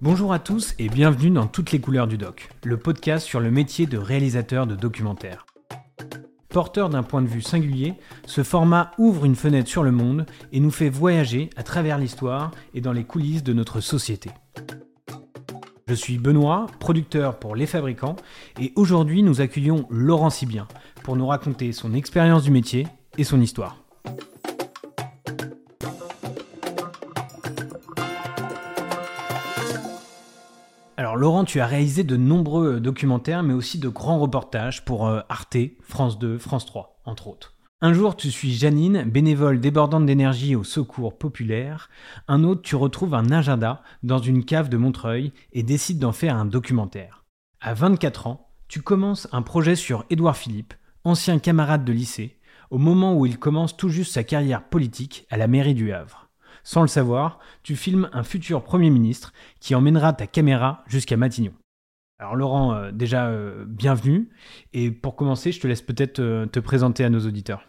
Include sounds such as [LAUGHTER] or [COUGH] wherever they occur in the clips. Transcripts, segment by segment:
Bonjour à tous et bienvenue dans Toutes les couleurs du doc, le podcast sur le métier de réalisateur de documentaire. Porteur d'un point de vue singulier, ce format ouvre une fenêtre sur le monde et nous fait voyager à travers l'histoire et dans les coulisses de notre société. Je suis Benoît, producteur pour Les Fabricants, et aujourd'hui nous accueillons Laurent Sibien pour nous raconter son expérience du métier et son histoire. Laurent, tu as réalisé de nombreux documentaires, mais aussi de grands reportages pour euh, Arte, France 2, France 3, entre autres. Un jour, tu suis Janine, bénévole débordante d'énergie au secours populaire. Un autre, tu retrouves un agenda dans une cave de Montreuil et décides d'en faire un documentaire. À 24 ans, tu commences un projet sur Édouard Philippe, ancien camarade de lycée, au moment où il commence tout juste sa carrière politique à la mairie du Havre. Sans le savoir, tu filmes un futur Premier ministre qui emmènera ta caméra jusqu'à Matignon. Alors Laurent, euh, déjà euh, bienvenue. Et pour commencer, je te laisse peut-être euh, te présenter à nos auditeurs.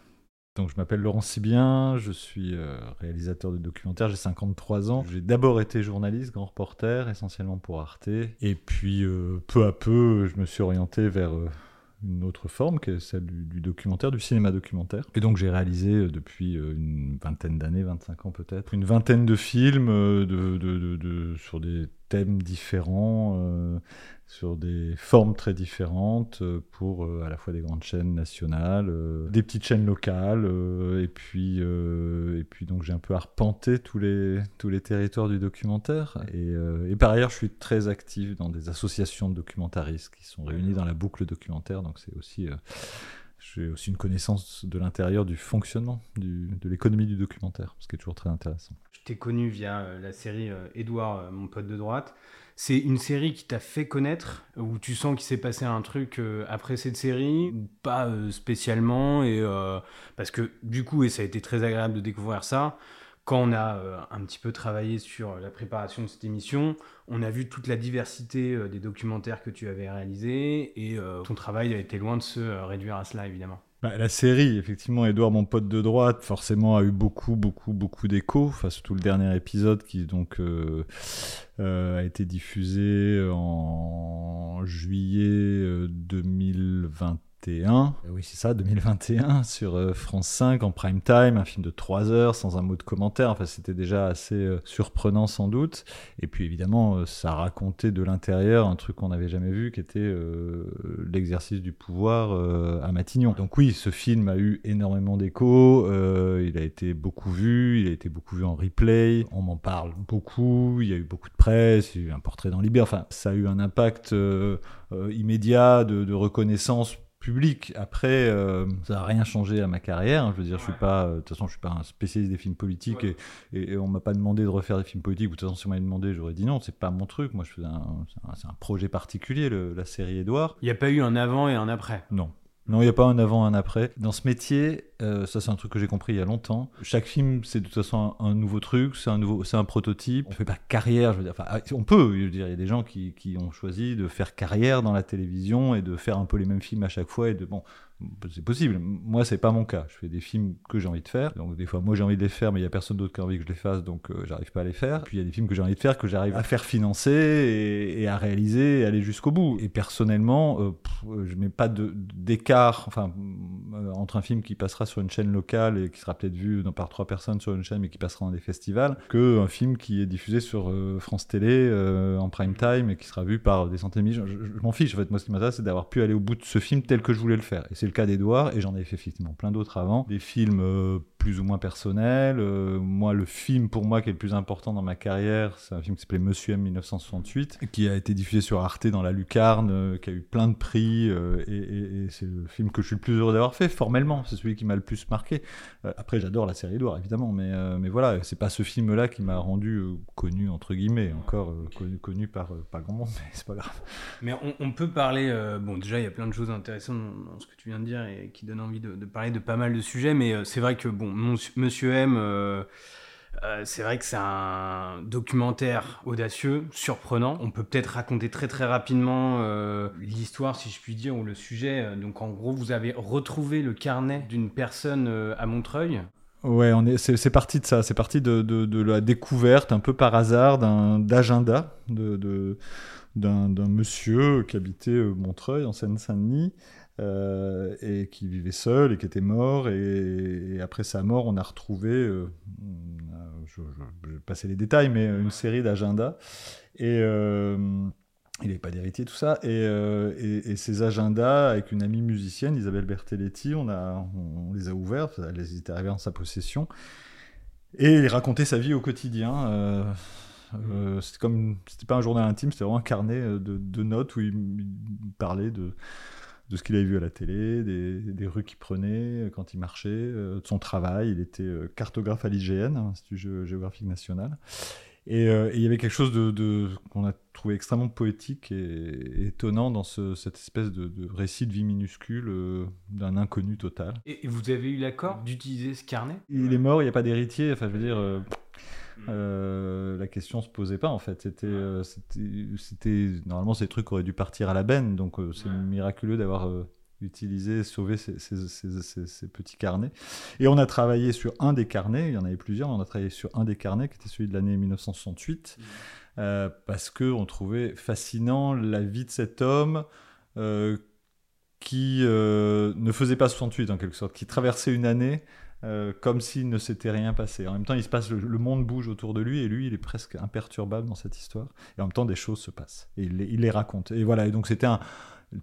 Donc, je m'appelle Laurent Sibien, je suis réalisateur de documentaires, j'ai 53 ans. J'ai d'abord été journaliste, grand reporter, essentiellement pour Arte. Et puis, peu à peu, je me suis orienté vers une autre forme, qui est celle du, documentaire, du cinéma documentaire. Et donc j'ai réalisé euh, depuis euh, une vingtaine d'années, 25 ans peut-être, une vingtaine de films euh, de, de, de, sur des thèmes différents, sur des formes très différentes euh, pour euh, à la fois des grandes chaînes nationales, euh, des petites chaînes locales, et puis et puis donc j'ai un peu arpenté tous les tous les territoires du documentaire. Et, et, par ailleurs, je suis très actif dans des associations de documentaristes qui sont réunies dans la boucle documentaire. Donc c'est aussi j'ai aussi une connaissance de l'intérieur du fonctionnement de l'économie du documentaire, ce qui est toujours très intéressant. Je t'ai connu via la série Édouard, mon pote de droite c'est une série qui t'a fait connaître, où tu sens qu'il s'est passé un truc euh, après cette série, pas euh, spécialement, et euh, parce que du coup, et ça a été très agréable de découvrir ça, quand on a un petit peu travaillé sur la préparation de cette émission, on a vu toute la diversité des documentaires que tu avais réalisés, et ton travail a été loin de se réduire à cela, évidemment. Bah, la série, effectivement, Edouard, mon pote de droite, forcément a eu beaucoup, beaucoup, beaucoup d'écho. Enfin, tout le dernier épisode qui donc euh, euh, a été diffusé en juillet 2021 euh, euh, oui, c'est ça, 2021, sur euh, France 5 en prime time, un film de 3 heures sans un mot de commentaire. Enfin, c'était déjà assez euh, surprenant sans doute. Et puis évidemment, ça racontait de l'intérieur un truc qu'on n'avait jamais vu, qui était l'exercice du pouvoir à Matignon. Donc oui, ce film a eu énormément d'écho. il a été beaucoup vu, il a été beaucoup vu en replay. On m'en parle beaucoup. Il y a eu beaucoup de presse. Il y a eu un portrait dans Libé. Enfin, ça a eu un impact immédiat de reconnaissance public. Après, euh, ça n'a rien changé à ma carrière. Je veux dire, je suis pas, euh, de toute façon, je suis pas un spécialiste des films politiques et, et, on m'a pas demandé de refaire des films politiques. Ou de toute façon, si on m'avait demandé, j'aurais dit non, c'est pas mon truc. Moi, je faisais un, c'est un, projet particulier, la série Edouard. Il n'y a pas eu un avant et un après? Non. Non, il n'y a pas un avant, un après. Dans ce métier, euh, ça c'est un truc que j'ai compris il y a longtemps. Chaque film, c'est de toute façon un, nouveau truc, c'est un prototype. On fait pas carrière, je veux dire. Enfin, ah, on peut, je veux dire, il y a des gens qui, qui, ont choisi de faire carrière dans la télévision et de faire un peu les mêmes films à chaque fois et de bon, c'est possible. Moi, c'est pas mon cas. Je fais des films que j'ai envie de faire. Donc, des fois, moi, j'ai envie de les faire, mais il y a personne d'autre qui a envie que je les fasse, donc euh, j'arrive pas à les faire. Puis, il y a des films que j'ai envie de faire, que j'arrive à faire financer et, à réaliser et aller jusqu'au bout. Et personnellement, euh, je mets pas d'écart enfin, euh, entre un film qui passera sur une chaîne locale et qui sera peut-être vu par trois personnes sur une chaîne, mais qui passera dans des festivals, que un film qui est diffusé sur France Télé en prime time et qui sera vu par des centaines de milliers. Je, m'en fiche. En fait, moi, ce qui m'intéresse, c'est d'avoir pu aller au bout de ce film tel que je voulais le faire. Et c'est le cas d'Edouard, et j'en ai fait effectivement plein d'autres avant. Des films euh, plus ou moins personnels. Euh, moi, le film pour moi qui est le plus important dans ma carrière, c'est un film qui s'appelait Monsieur M 1968, qui a été diffusé sur Arte dans la Lucarne, euh, qui a eu plein de prix, et, c'est le film que je suis le plus heureux d'avoir fait, formellement. C'est celui qui m'a le plus marqué. après, j'adore la série Edouard, évidemment, mais, mais voilà, c'est pas ce film-là qui m'a rendu connu, entre guillemets, encore connu, connu, par pas grand monde, [LAUGHS] mais c'est pas grave. Mais on, peut parler, bon, déjà, il y a plein de choses intéressantes dans ce que tu viens de dire et qui donne envie de, parler de pas mal de sujets. Mais euh, c'est vrai que, bon, Monsieur M, euh, euh, c'est vrai que c'est un documentaire audacieux, surprenant. On peut peut-être raconter très très rapidement l'histoire, si je puis dire, ou le sujet. Donc en gros, vous avez retrouvé le carnet d'une personne à Montreuil Ouais, on est, c'est, parti de ça. C'est parti de, la découverte, un peu par hasard, d'un, d'agenda de, de d'un, monsieur qui habitait euh, Montreuil, en Seine-Saint-Denis, euh, et qui vivait seul et qui était mort. Et, après sa mort, on a retrouvé, euh, je, vais passer les détails, mais une série d'agendas. Et il n'avait pas d'héritier, tout ça. Et, ces agendas, avec une amie musicienne, Isabelle Bertelletti, on, a, on, les a ouverts, elles étaient arrivées en sa possession. Et il racontait sa vie au quotidien. Euh, euh, c'était pas un journal intime, c'était vraiment un carnet de notes où il, parlait de, de ce qu'il avait vu à la télé, des, des rues qu'il prenait quand il marchait, de son travail. Il était cartographe à l'IGN, Institut géographique national. Euh, et, il y avait quelque chose de, qu'on a trouvé extrêmement poétique et, étonnant dans cette espèce de, récit de vie minuscule euh, d'un inconnu total. Et, vous avez eu l'accord d'utiliser ce carnet? Il est mort, il n'y a pas d'héritier. Enfin, je veux dire, euh, la question se posait pas en fait. C'était, c'était, normalement ces trucs auraient dû partir à la benne, donc c'est miraculeux d'avoir utiliser, sauver ces, petits carnets. Et on a travaillé sur un des carnets, il y en avait plusieurs, mais on a travaillé sur un des carnets qui était celui de l'année 1968, mmh. euh, parce qu'on trouvait fascinant la vie de cet homme euh, qui euh, ne faisait pas 68 en quelque sorte, qui traversait une année. Comme s'il ne s'était rien passé. En même temps, il se passe, le, monde bouge autour de lui et lui, il est presque imperturbable dans cette histoire. Et en même temps, des choses se passent et il, il les raconte. Et voilà. Et donc, c'était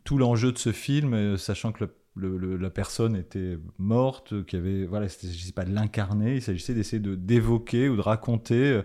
tout l'enjeu de ce film, euh, sachant que la personne était morte, qu'il y avait, voilà, c'était, je sais pas, de l'incarner, il s'agissait d'essayer de d'évoquer ou de raconter euh,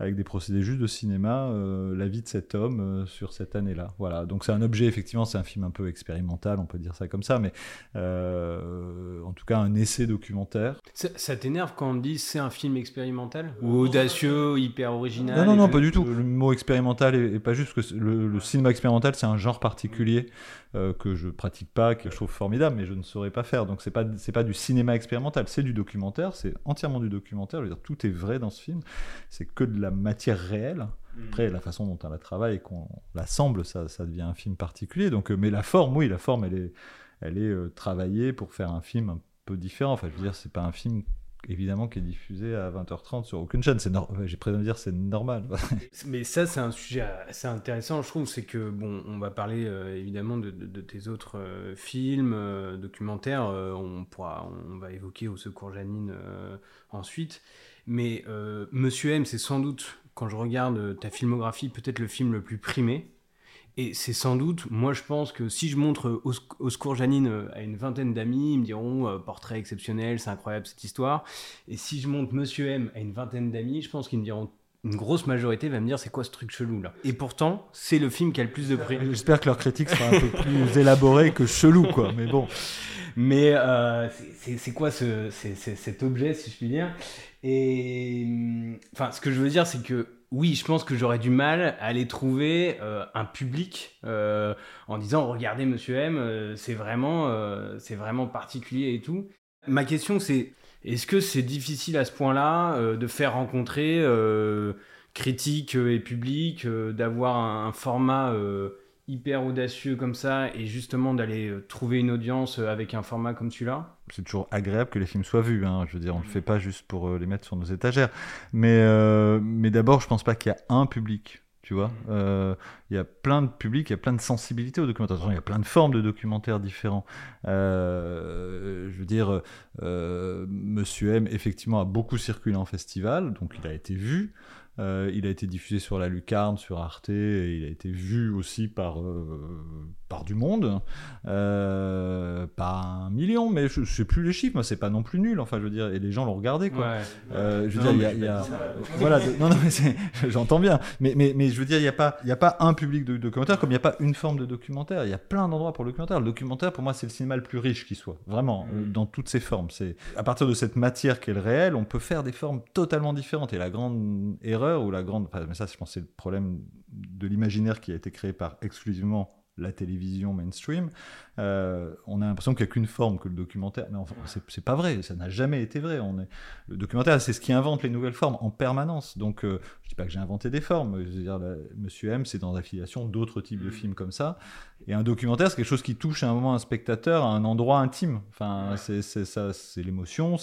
avec des procédés juste de cinéma, euh, la vie de cet homme euh, sur cette année-là. Voilà, donc c'est un objet, effectivement, c'est un film un peu expérimental, on peut dire ça comme ça, mais euh, en tout cas un essai documentaire. Ça, t'énerve quand on dit c'est un film expérimental Ou audacieux, hyper original Non, non, non, pas du tout. Le mot expérimental est, pas juste que le, cinéma expérimental, c'est un genre particulier que je pratique pas, que je trouve formidable, mais je ne saurais pas faire. Donc c'est pas, c'est pas du cinéma expérimental, c'est du documentaire, c'est entièrement du documentaire. Je veux dire, tout est vrai dans ce film. C'est que de la matière réelle. Mm. Après, la façon dont on la travaille et qu'on l'assemble, ça, ça devient un film particulier. Donc, euh, mais la forme, oui, la forme, elle est, elle est euh, travaillée pour faire un film un peu différent. Enfin, je veux dire, c'est pas un film évidemment qui est diffusé à 20h30 sur aucune chaîne. C'est J'ai prévu de dire c'est normal. [LAUGHS] Mais ça, c'est un sujet assez intéressant, je trouve. C'est que, bon, on va parler euh, évidemment de, tes autres films, documentaires. on, pourra, on va évoquer Au Secours Janine ensuite. Mais euh, Monsieur M, c'est sans doute, quand je regarde ta filmographie, peut-être le film le plus primé. Et c'est sans doute, moi je pense que si je montre Au, secours Janine euh, à une vingtaine d'amis, ils me diront euh, portrait exceptionnel, c'est incroyable cette histoire. Et si je montre Monsieur M à une vingtaine d'amis, je pense qu'ils me diront une grosse majorité va me dire c'est quoi ce truc chelou là? Et pourtant, c'est le film qui a le plus de prix. J'espère que leur critique sera un peu plus élaborée que chelou quoi, mais bon. Mais euh, c'est quoi ce, cet objet, si je puis dire? Et enfin, ce que je veux dire, c'est que oui, je pense que j'aurais du mal à aller trouver euh, un public euh, en disant regardez Monsieur M, c'est vraiment, c'est vraiment particulier et tout. Ma question, c'est est-ce que c'est difficile à ce point-là de faire rencontrer critiques et public, d'avoir un, format hyper audacieux comme ça et justement d'aller euh, trouver une audience euh, avec un format comme celui-là? C'est toujours agréable que les films soient vus. Hein. Je veux dire, on ne le fait pas juste pour euh, les mettre sur nos étagères. Mais, mais d'abord, je pense pas qu'il y a un public. Tu vois, il y a plein de publics, il y a plein de sensibilités au documentaire. Il y a plein de formes de documentaires différents. je veux dire, Monsieur M, effectivement, a beaucoup circulé en festival, donc il a été vu. Euh, il a été diffusé sur la Lucarne, sur Arte, et il a été vu aussi par, euh, par du monde. Euh, pas un million, mais je, ne sais plus les chiffres, c'est pas non plus nul, enfin je veux dire, et les gens l'ont regardé quoi. je veux dire, il y a. Voilà, non, non, mais [LAUGHS] j'entends bien, mais, mais, mais je veux dire, il n'y a, pas, a pas un public de documentaire comme il n'y a pas une forme de documentaire. Il y a plein d'endroits pour le documentaire. Le documentaire, pour moi, c'est le cinéma le plus riche qui soit, vraiment, mm. dans toutes ses formes. À partir de cette matière qui est le réel, on peut faire des formes totalement différentes. Et la grande erreur ou la grande. mais ça, je pense, c'est le problème de l'imaginaire qui a été créé par exclusivement la télévision mainstream, euh, on a l'impression qu'il n'y a qu'une forme que le documentaire. Mais enfin, c'est pas vrai, ça n'a jamais été vrai. On est... Le documentaire, c'est ce qui invente les nouvelles formes en permanence. Donc, euh, je dis pas que j'ai inventé des formes. Je veux dire, Monsieur M, c'est dans l'affiliation d'autres types de mm. films comme ça. Et un documentaire, c'est quelque chose qui touche à un moment un spectateur à un endroit intime. Enfin, c'est ça, c'est l'émotion.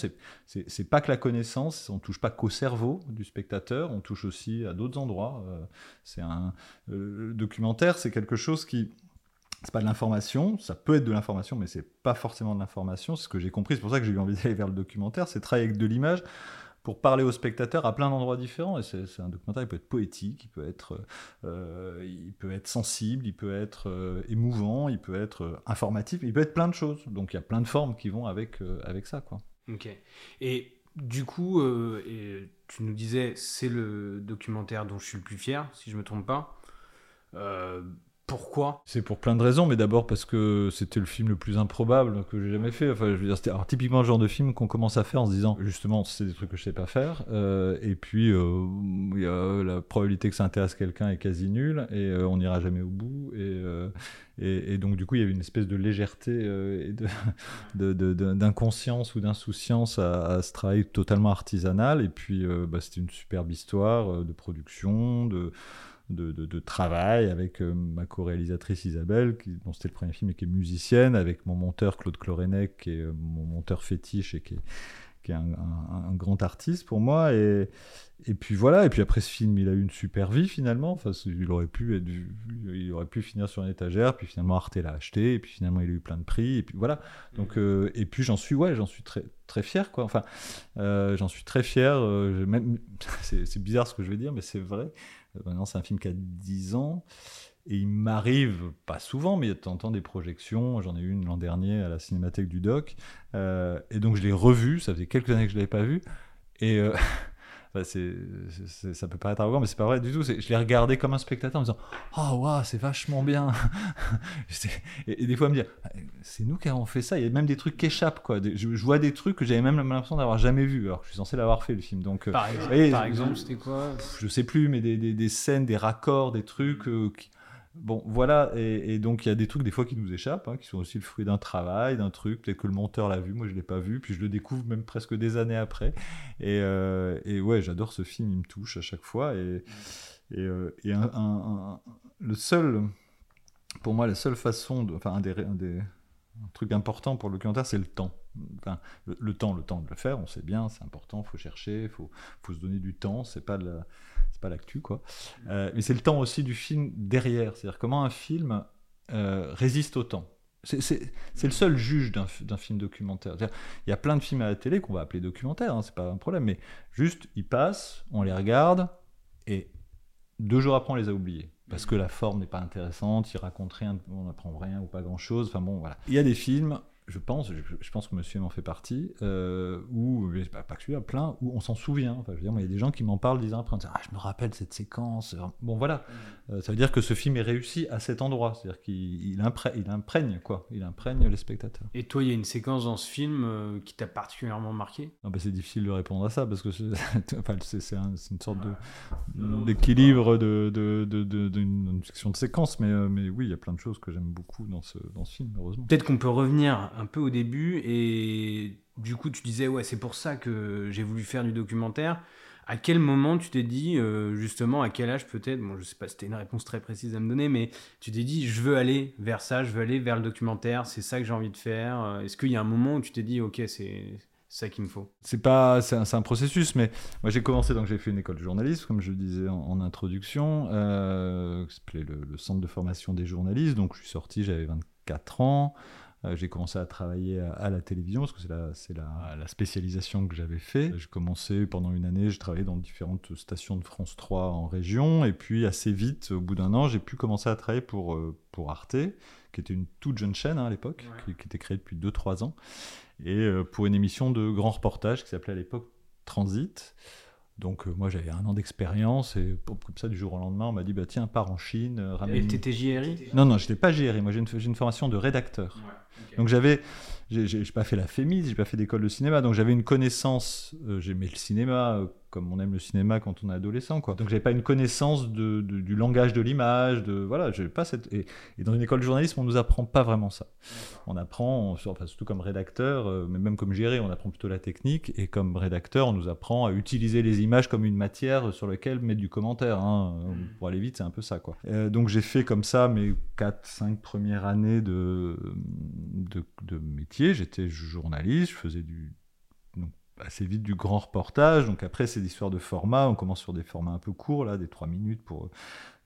C'est pas que la connaissance. On touche pas qu'au cerveau du spectateur. On touche aussi à d'autres endroits. Euh, c'est un le documentaire, c'est quelque chose qui c'est pas de l'information, ça peut être de l'information, mais c'est pas forcément de l'information. C'est ce que j'ai compris, c'est pour ça que j'ai eu envie [LAUGHS] d'aller vers le documentaire, c'est travailler avec de l'image pour parler aux spectateurs à plein d'endroits différents. Et c'est un documentaire, il peut être poétique, il peut être, euh, il peut être sensible, il peut être euh, émouvant, il peut être euh, informatif, il peut être plein de choses. Donc il y a plein de formes qui vont avec, avec ça. Quoi. Ok. Et du coup, tu nous disais, c'est le documentaire dont je suis le plus fier, si je me trompe pas. Pourquoi? C'est pour plein de raisons, mais d'abord parce que c'était le film le plus improbable que j'ai jamais fait. Enfin, je veux dire, c'était typiquement le genre de film qu'on commence à faire en se disant, justement, c'est des trucs que je sais pas faire. Euh, et puis, euh, la probabilité que ça intéresse quelqu'un est quasi nulle, et euh, on n'ira jamais au bout. Et, et, donc, du coup, il y avait une espèce de légèreté et [LAUGHS] d'inconscience ou d'insouciance à, ce travail totalement artisanal. Et puis, bah, c'était une superbe histoire de production, de de, travail avec euh, ma co-réalisatrice Isabelle, qui, dont c'était le premier film et qui est musicienne, avec mon monteur Claude Clorenec, qui est euh, mon monteur fétiche et qui est, qui est un, grand artiste pour moi. Et, et puis voilà, et puis après ce film, il a eu une super vie finalement. Enfin, il aurait pu être, il aurait pu finir sur une étagère, puis finalement Arte l'a acheté, et puis finalement il a eu plein de prix, et puis voilà. Donc, euh, et puis j'en suis, ouais, j'en suis très, très fier, quoi. Enfin, j'en suis très fier. même, [LAUGHS] c'est bizarre ce que je vais dire, mais c'est vrai. Maintenant, c'est un film qui a 10 ans. Et il m'arrive, pas souvent, mais de temps en temps des projections. J'en ai eu une l'an dernier à la Cinémathèque du Doc. Euh, et donc, je l'ai revu. Ça faisait quelques années que je ne l'avais pas vu. Et euh, [LAUGHS] c'est, ça peut paraître arrogant, mais c'est pas vrai du tout. Je l'ai regardé comme un spectateur en me disant Oh, waouh, c'est vachement bien. [LAUGHS] et, des fois, me dire C'est nous qui avons fait ça. Il y a même des trucs qui échappent. Quoi. Je, vois des trucs que j'avais même l'impression d'avoir jamais vu, alors que je suis censé l'avoir fait le film. Donc, euh, par exemple, par exemple c'était quoi? Je sais plus, mais des, des, des, scènes, des raccords, des trucs euh, qui, Bon, voilà, et, donc il y a des trucs des fois qui nous échappent, hein, qui sont aussi le fruit d'un travail, d'un truc, peut-être que le monteur l'a vu, moi je l'ai pas vu, puis je le découvre même presque des années après. Et, euh, ouais, j'adore ce film, il me touche à chaque fois. Et, et, euh, le seul, pour moi, la seule façon, de, enfin un des, un des trucs importants pour le documentaire, c'est le temps. Enfin, le, temps, le temps de le faire, on sait bien, c'est important, il faut chercher, il faut, faut se donner du temps, c'est pas de la c'est pas l'actu quoi. Euh, mais c'est le temps aussi du film derrière, c'est-à-dire comment un film euh, résiste au temps. C'est le seul juge d'un film documentaire. Il y a plein de films à la télé qu'on va appeler documentaires, hein, c'est pas un problème, mais juste ils passent, on les regarde et deux jours après on les a oubliés parce que la forme n'est pas intéressante, ils racontent rien, on n'apprend rien ou pas grand chose. Enfin bon, voilà. Il y a des films je pense, je, pense que Monsieur m'en fait partie, euh, où, pas, pas que celui-là, plein, où on s'en souvient. Enfin, je veux dire, il y a des gens qui m'en parlent disant après, ah, je me rappelle cette séquence. Bon, voilà. Mm. Euh, ça veut dire que ce film est réussi à cet endroit. C'est-à-dire qu'il imprègne, il imprègne, quoi. Il imprègne les spectateurs. Et toi, il y a une séquence dans ce film euh, qui t'a particulièrement marqué? Ah, bah, C'est difficile de répondre à ça, parce que c'est [LAUGHS] enfin, une sorte d'équilibre de, de, de, d'une section de séquence. Mais, mais oui, il y a plein de choses que j'aime beaucoup dans ce, dans ce film, heureusement. Peut-être qu'on peut revenir un peu au début et du coup tu disais ouais c'est pour ça que j'ai voulu faire du documentaire. À quel moment tu t'es dit euh, justement à quel âge peut-être bon je sais pas c'était une réponse très précise à me donner mais tu t'es dit je veux aller vers ça je veux aller vers le documentaire c'est ça que j'ai envie de faire est-ce qu'il y a un moment où tu t'es dit ok c'est ça qu'il me faut? C'est pas, c'est un, processus, mais moi j'ai commencé donc j'ai fait une école de journalisme, comme je le disais en, introduction, euh, qui s'appelait le, le, centre de formation des journalistes. Donc je suis sorti, j'avais 24 ans. Euh, j'ai commencé à travailler à, la télévision parce que c'est la, la, spécialisation que j'avais fait. J'ai commencé pendant une année, j'ai travaillé dans différentes stations de France 3 en région. Et puis assez vite, au bout d'un an, j'ai pu commencer à travailler pour, euh, pour Arte, qui était une toute jeune chaîne hein, à l'époque, qui, était créée depuis 2-3 ans. Et euh, pour une émission de grand reportage qui s'appelait à l'époque Transit. Donc moi j'avais un an d'expérience et comme ça du jour au lendemain on m'a dit bah tiens pars en Chine. Ramène... Et t'étais JRI Non non j'étais pas JRI, moi j'ai une, une, formation de rédacteur. Donc j'avais, j'ai pas fait la FEMIS, j'ai pas fait d'école de cinéma, donc j'avais une connaissance, euh, j'aimais le cinéma, euh, comme on aime le cinéma quand on est adolescent. Quoi. Donc j'avais pas une connaissance de, du langage de l'image, de voilà, j'ai pas cette et, dans une école de journalisme, on nous apprend pas vraiment ça. On apprend, enfin, surtout comme rédacteur, euh, mais même comme géré, on apprend plutôt la technique et comme rédacteur, on nous apprend à utiliser les images comme une matière sur laquelle mettre du commentaire. Hein. Pour aller vite, c'est un peu ça quoi. Euh, donc j'ai fait comme ça mes 4-5 premières années de, de, de métier. J'étais journaliste, je faisais du assez vite du grand reportage. Donc après, c'est l'histoire de format. On commence sur des formats un peu courts, là, des 3 minutes pour euh,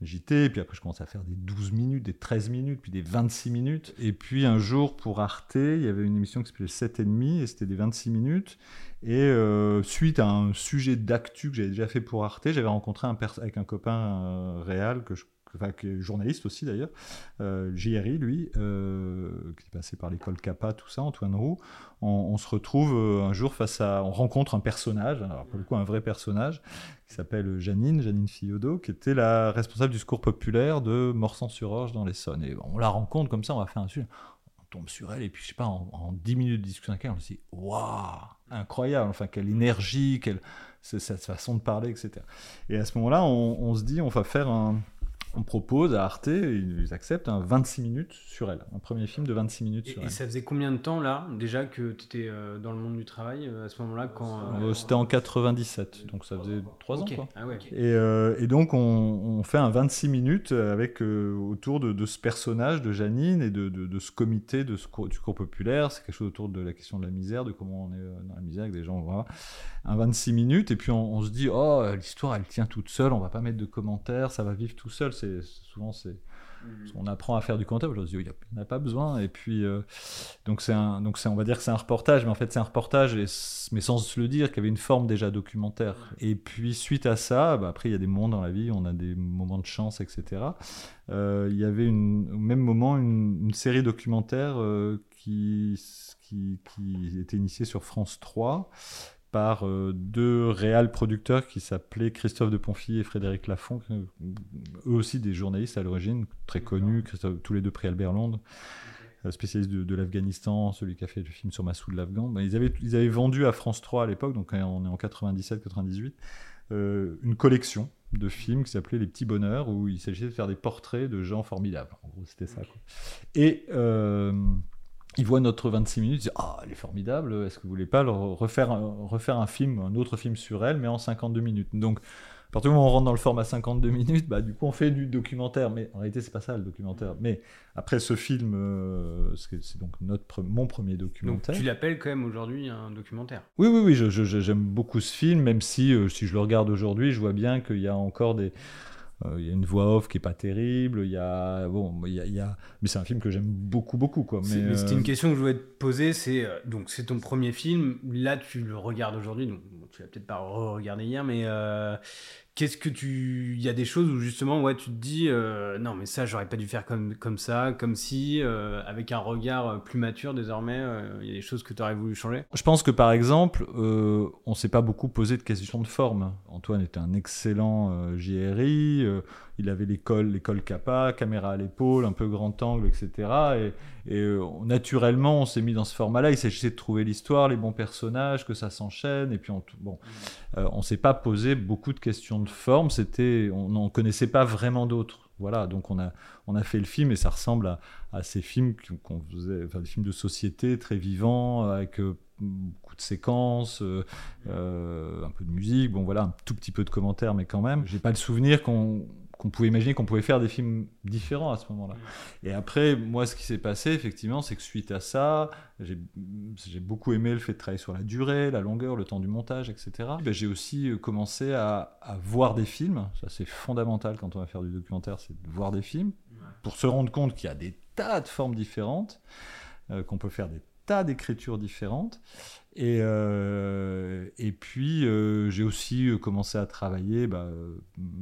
JT. Puis après, je commence à faire des 12 minutes, des 13 minutes, puis des 26 minutes. Et puis un jour, pour Arte, il y avait une émission qui s'appelait 7 et demi, et c'était des 26 minutes. Et euh, suite à un sujet d'actu que j'avais déjà fait pour Arte, j'avais rencontré un avec un copain euh, réel que je qui est journaliste aussi d'ailleurs, euh, JRI, lui, euh, qui est passé par l'école CAPA, tout ça, Antoine Roux. On, se retrouve euh, un jour face à. On rencontre un personnage, alors pour le coup un vrai personnage, qui s'appelle Janine, Janine Fiodo, qui était la responsable du secours populaire de Morsan-sur-Orge dans l'Essonne. Et on la rencontre comme ça, on va faire un sujet. On tombe sur elle, et puis je sais pas, en, en 10 minutes de discussion avec elle, on se dit Waouh Incroyable, enfin, quelle énergie, quelle, cette façon de parler, etc. Et à ce moment-là, on se dit On va faire un on propose à Arte, ils acceptent, un 26 minutes sur elle, un premier film de 26 minutes et, sur et elle. ça faisait combien de temps là, déjà que tu étais euh, dans le monde du travail euh, à ce moment-là quand euh, C'était en 97, donc ça faisait 3 ans. Quoi. Ah ouais, et, et, donc on, fait un 26 minutes avec autour de, ce personnage de Janine et de, de, ce comité de du cours populaire. C'est quelque chose autour de la question de la misère, de comment on est dans la misère avec des gens. Voilà. Un 26 minutes, et puis on, on se dit, oh, l'histoire elle tient toute seule, on va pas mettre de commentaires, ça va vivre tout seul c'est souvent c'est mhm. on apprend à faire du comptable. Dis, il n'y a, pas besoin. Et puis, euh, donc, c'est un, donc on va dire que c'est un reportage, mais en fait, c'est un reportage, mais sans se le dire, qui avait une forme déjà documentaire. Et puis, suite à ça, bah, après, il y a des moments dans la vie, on a des moments de chance, etc. Euh, il y avait une, au même moment une, série documentaire euh, qui, qui, qui était initiée sur France 3 par euh, deux réels producteurs qui s'appelaient Christophe de Ponfy et Frédéric Lafont, eux aussi des journalistes à l'origine, très connus, tous les deux prix Albert Londres, euh, spécialistes de, l'Afghanistan, celui qui a fait le film sur Massoud l'Afghan. Ben, ils, avaient, ils avaient vendu à France 3 à l'époque, donc on est en 97-98, euh, une collection de films qui s'appelait Les Petits Bonheurs, où il s'agissait de faire des portraits de gens formidables. En gros, c'était ça. Et il voit notre 26 minutes, il dit Ah, elle est formidable, est-ce que vous voulez pas refaire, refaire un film, un autre film sur elle, mais en 52 minutes Donc, à partir du moment où on rentre dans le format 52 minutes, bah, du coup, on fait du documentaire. Mais en réalité, c'est pas ça le documentaire. Mais après ce film, euh, c'est donc notre, mon premier documentaire. Donc, tu l'appelles quand même aujourd'hui un documentaire? Oui, oui, oui. J'aime beaucoup ce film, même si, euh, si je le regarde aujourd'hui, je vois bien qu'il y a encore des il y a une voix off qui est pas terrible. Il y a bon, il y a, mais c'est un film que j'aime beaucoup, beaucoup quoi. Mais c'était une euh, question que je voulais te poser. C'est euh, donc c'est ton premier film. Là, tu le regardes aujourd'hui. Donc tu l'as peut-être pas regardé hier, mais Qu'est-ce que tu. Il y a des choses où justement, ouais, tu te dis, euh, non, mais ça, j'aurais pas dû faire comme, ça, comme si, euh, avec un regard euh, plus mature désormais, il y a des choses que tu aurais voulu changer? Je pense que par exemple, on s'est pas beaucoup posé de questions de forme. Antoine était un excellent JRI, il avait l'école, l'école Kappa, caméra à l'épaule, un peu grand angle, etc. Et, et naturellement, on s'est mis dans ce format-là. Il s'agissait de trouver l'histoire, les bons personnages, que ça s'enchaîne. Et puis, on, bon, on s'est pas posé beaucoup de questions de forme, c'était, on n'en connaissait pas vraiment d'autres. Voilà, donc on a, on a fait le film et ça ressemble à, ces films qu'on faisait, enfin des films de société très vivants avec euh, beaucoup de séquences, euh, euh, un peu de musique, bon voilà, un tout petit peu de commentaires, mais quand même. J'ai pas le souvenir qu'on qu'on pouvait imaginer qu'on pouvait faire des films différents à ce moment-là. Et après, moi, ce qui s'est passé, effectivement, c'est que suite à ça, j'ai beaucoup aimé le fait de travailler sur la durée, la longueur, le temps du montage, etc. Ben, j'ai aussi euh, commencé à, voir des films. Ça, c'est fondamental quand on va faire du documentaire, c'est de voir des films pour se rendre compte qu'il y a des tas de formes différentes, euh, qu'on peut faire des tas d'écritures différentes. Et, euh, et puis, euh, j'ai aussi euh, commencé à travailler, bah,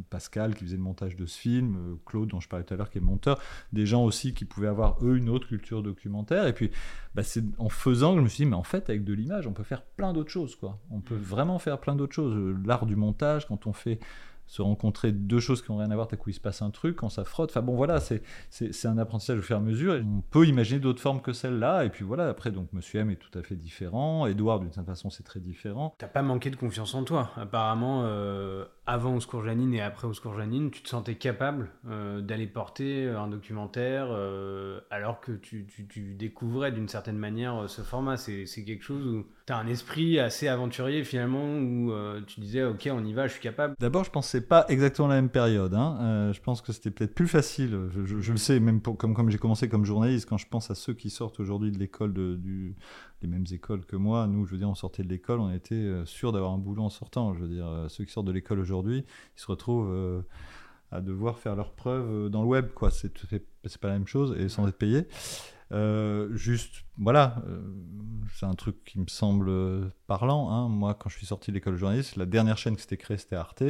Pascal qui faisait le montage de ce film, Claude dont je parlais tout à l'heure qui est monteur, des gens aussi qui pouvaient avoir eux une autre culture documentaire. Et puis, bah, c'est en faisant que je me suis dit, mais en fait, avec de l'image, on peut faire plein d'autres choses. Quoi. On peut mmh. vraiment faire plein d'autres choses. L'art du montage, quand on fait se rencontrer deux choses qui n'ont rien à voir, t'as coup il se passe un truc, quand ça frotte. Enfin bon, voilà, c'est, un apprentissage au fur et à mesure. Et on peut imaginer d'autres formes que celle-là. Et puis voilà, après, donc Monsieur M est tout à fait différent. Edouard, d'une certaine façon, c'est très différent. T'as pas manqué de confiance en toi. Apparemment, euh, avant Au Janine et après Au Janine, tu te sentais capable euh, d'aller porter un documentaire euh, alors que tu, tu, découvrais d'une certaine manière ce format. C'est, quelque chose où tu as un esprit assez aventurier finalement où tu disais, ok, on y va, je suis capable. D'abord, je pensais pas exactement la même période. Hein. Euh, je pense que c'était peut-être plus facile. Je, le sais, même comme, comme j'ai commencé comme journaliste, quand je pense à ceux qui sortent aujourd'hui de l'école, du, les mêmes écoles que moi, nous, je veux dire, on sortait de l'école, on était euh, sûr d'avoir un boulot en sortant. Je veux dire, euh, ceux qui sortent de l'école aujourd'hui, ils se retrouvent à devoir faire leurs preuves dans le web, quoi. C'est, pas la même chose et sans être payé. Euh, juste, voilà, euh, c'est un truc qui me semble parlant. Hein. Moi, quand je suis sorti de l'école de journalisme, la dernière chaîne qui s'était créée, c'était Arte.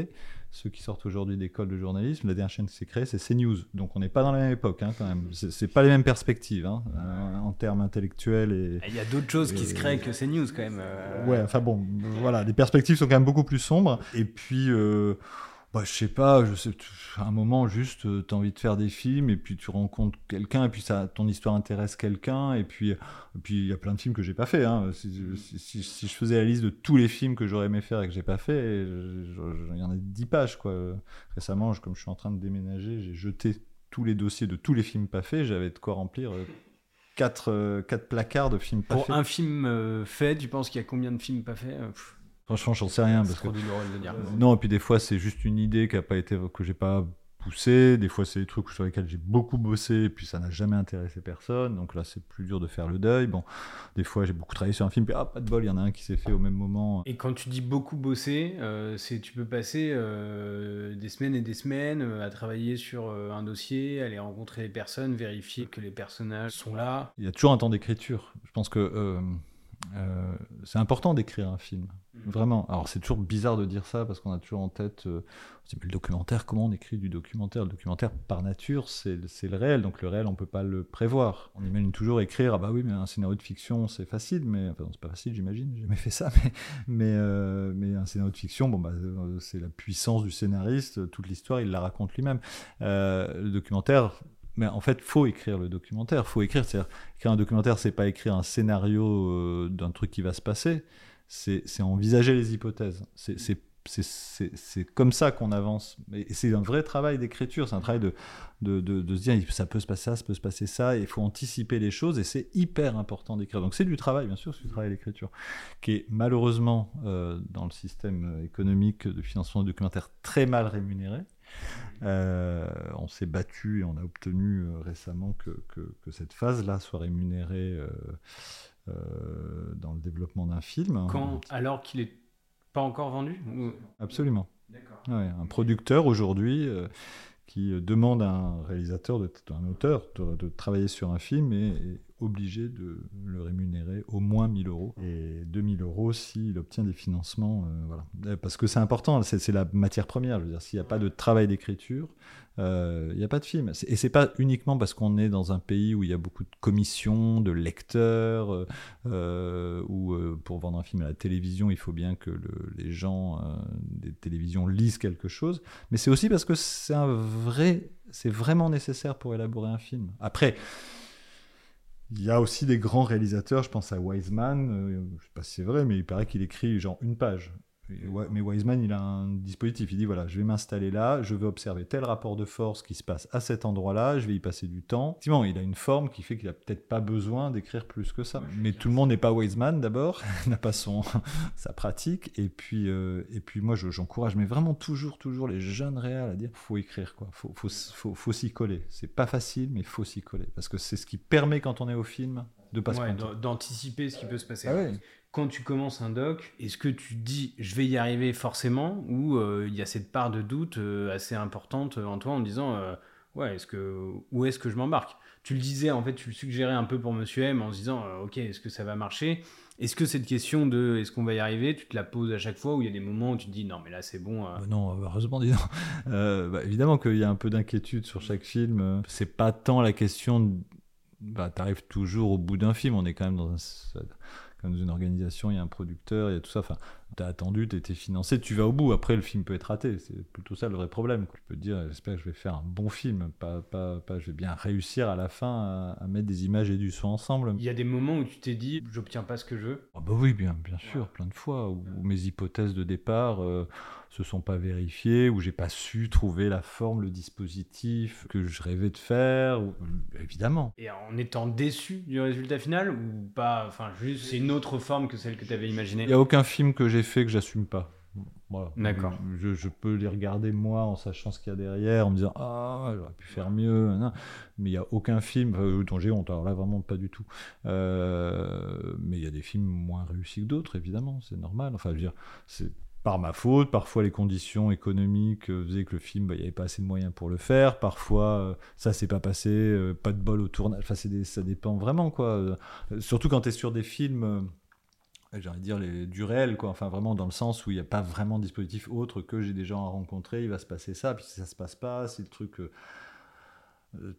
Ceux qui sortent aujourd'hui d'école de journalisme, la dernière chaîne qui s'est créée, c'est CNews. Donc on n'est pas dans la même époque, hein, quand même. C'est pas les mêmes perspectives hein, euh, en termes intellectuels. Et, Il y a d'autres choses qui se créent que CNews, quand même. Ouais, enfin bon, voilà, les perspectives sont quand même beaucoup plus sombres. Et puis. Bah, je sais pas, je sais, à un moment, juste, euh, tu as envie de faire des films, et puis tu rencontres quelqu'un, et puis ça, ton histoire intéresse quelqu'un, et puis puis il y a plein de films que j'ai pas fait. Hein. Si, je faisais la liste de tous les films que j'aurais aimé faire et que j'ai pas fait, il y en a 10 pages. Quoi. Récemment, comme je suis en train de déménager, j'ai jeté tous les dossiers de tous les films pas faits, j'avais de quoi remplir. 4, euh, quatre, euh, placards de films pas faits. Pour un film fait, tu penses qu'il y a combien de films pas faits Franchement, j'en sais rien. Parce que... Non, et puis des fois, c'est juste une idée qui a pas été, que j'ai pas poussé. Des fois, c'est des trucs sur lesquels j'ai beaucoup bossé, et puis ça n'a jamais intéressé personne. Donc là, c'est plus dur de faire le deuil. Bon, des fois, j'ai beaucoup travaillé sur un film, puis ah, pas de bol, il y en a un qui s'est fait au même moment. Et quand tu dis beaucoup bosser, euh, c'est tu peux passer euh, des semaines et des semaines euh, à travailler sur un dossier, aller rencontrer les personnes, vérifier que les personnages sont là. Il y a toujours un temps d'écriture. Je pense que euh, c'est important d'écrire un film, mm. vraiment. Alors c'est toujours bizarre de dire ça parce qu'on a toujours en tête, euh, le documentaire, comment on écrit du documentaire? Le documentaire, par nature, c'est le réel, donc le réel, on peut pas le prévoir. On imagine toujours écrire, ah bah oui, mais un scénario de fiction, c'est facile, mais enfin c'est pas facile, j'imagine, j'ai jamais [LAUGHS] fait ça, mais mais, euh, mais un scénario de fiction, bon bah c'est la puissance du scénariste, toute l'histoire, il la raconte lui-même. le documentaire, mais en fait, faut écrire le documentaire. Faut écrire, c'est écrire un documentaire, c'est pas écrire un scénario euh, d'un truc qui va se passer. C'est envisager les hypothèses. C'est comme ça qu'on avance. Et c'est un vrai travail d'écriture. C'est un travail de, de, de, se dire ça peut se passer ça, ça peut se passer ça. Il faut anticiper les choses et c'est hyper important d'écrire. Donc c'est du travail, bien sûr, c'est du travail d'écriture, qui est malheureusement euh, dans le système économique de financement de documentaire très mal rémunéré. Euh, on s'est battu et on a obtenu euh, récemment que, que, cette phase-là soit rémunérée euh, dans le développement d'un film. Quand, alors qu'il n'est pas encore vendu? Absolument. un producteur aujourd'hui qui demande à un réalisateur, de, un auteur, de, travailler sur un film et, obligé de le rémunérer au moins 1000 euros et 2000 euros s'il obtient des financements. Euh, voilà. Euh, parce que c'est important, c'est la matière première. Je veux dire, s'il n'y a pas de travail d'écriture, euh, il n'y a pas de film. Et c'est pas uniquement parce qu'on est dans un pays où il y a beaucoup de commissions, de lecteurs, euh, où pour vendre un film à la télévision, il faut bien que les gens des télévisions lisent quelque chose. Mais c'est aussi parce que c'est un vrai, c'est vraiment nécessaire pour élaborer un film. Après. Il y a aussi des grands réalisateurs, je pense à Wiseman, euh, je sais pas si c'est vrai, mais il paraît qu'il écrit genre une page mais Wiseman, il a un dispositif. Il dit voilà, je vais m'installer là, je vais observer tel rapport de force qui se passe à cet endroit-là, je vais y passer du temps. Effectivement, il a une forme qui fait qu'il a peut-être pas besoin d'écrire plus que ça. Mais tout le monde n'est pas Wiseman d'abord, [LAUGHS] n'a pas son [LAUGHS] sa pratique. Et puis, euh, et puis moi, j'encourage, mais vraiment toujours, toujours les jeunes réels à dire faut écrire quoi, faut, faut, faut, faut s'y coller. C'est pas facile, mais faut s'y coller parce que c'est ce qui permet quand on est au film de pas d'anticiper ce qui peut se passer. Ah quand tu commences un doc, est-ce que tu dis je vais y arriver forcément ou euh, il y a cette part de doute euh, assez importante en toi en disant euh, ouais est-ce que où est-ce que je m'embarque? Tu le disais en fait, tu le suggérais un peu pour Monsieur M en se disant ok est-ce que ça va marcher? Est-ce que cette question de est-ce qu'on va y arriver, tu te la poses à chaque fois ou il y a des moments où tu te dis non mais là c'est bon bah Non heureusement dis [LAUGHS] bah, évidemment qu'il y a un peu d'inquiétude sur chaque film. C'est pas tant la question bah, tu arrives toujours au bout d'un film. On est quand même dans un, dans une organisation, il y a un producteur, il y a tout ça. Enfin, T'as attendu, t'étais financé, tu vas au bout. Après, le film peut être raté. C'est plutôt ça le vrai problème. Tu peux te dire, j'espère que je vais faire un bon film, pas, pas, pas je vais bien réussir à la fin à, mettre des images et du son ensemble. Il y a des moments où tu t'es dit, j'obtiens pas ce que je veux. Ah bah oui, bien, bien sûr, plein de fois. Où, mes hypothèses de départ. Euh, se sont pas vérifiés, où j'ai pas su trouver la forme, le dispositif que je rêvais de faire, évidemment. Et en étant déçu du résultat final ou pas Enfin, juste c'est une autre forme que celle que tu avais imaginée. Il y a aucun film que j'ai fait que j'assume pas. Voilà. D'accord. Je, peux les regarder moi en sachant ce qu'il y a derrière, en me disant ah j'aurais pu faire mieux, mais il n'y a aucun film euh, dont j'ai honte. Alors là vraiment pas du tout. Euh, mais il y a des films moins réussis que d'autres évidemment, c'est normal. Enfin je veux dire c'est par ma faute. Parfois, les conditions économiques euh, faisaient que le film, bah, il n'y avait pas assez de moyens pour le faire. Parfois, euh, ça s'est pas passé, euh, pas de bol au tournage. Enfin, ça dépend vraiment, quoi. surtout quand tu es sur des films, j'ai envie de dire, les, du réel, quoi. Enfin, vraiment dans le sens où il n'y a pas vraiment de dispositif autre que j'ai des gens à rencontrer, il va se passer ça, puis si ça se passe pas, si le truc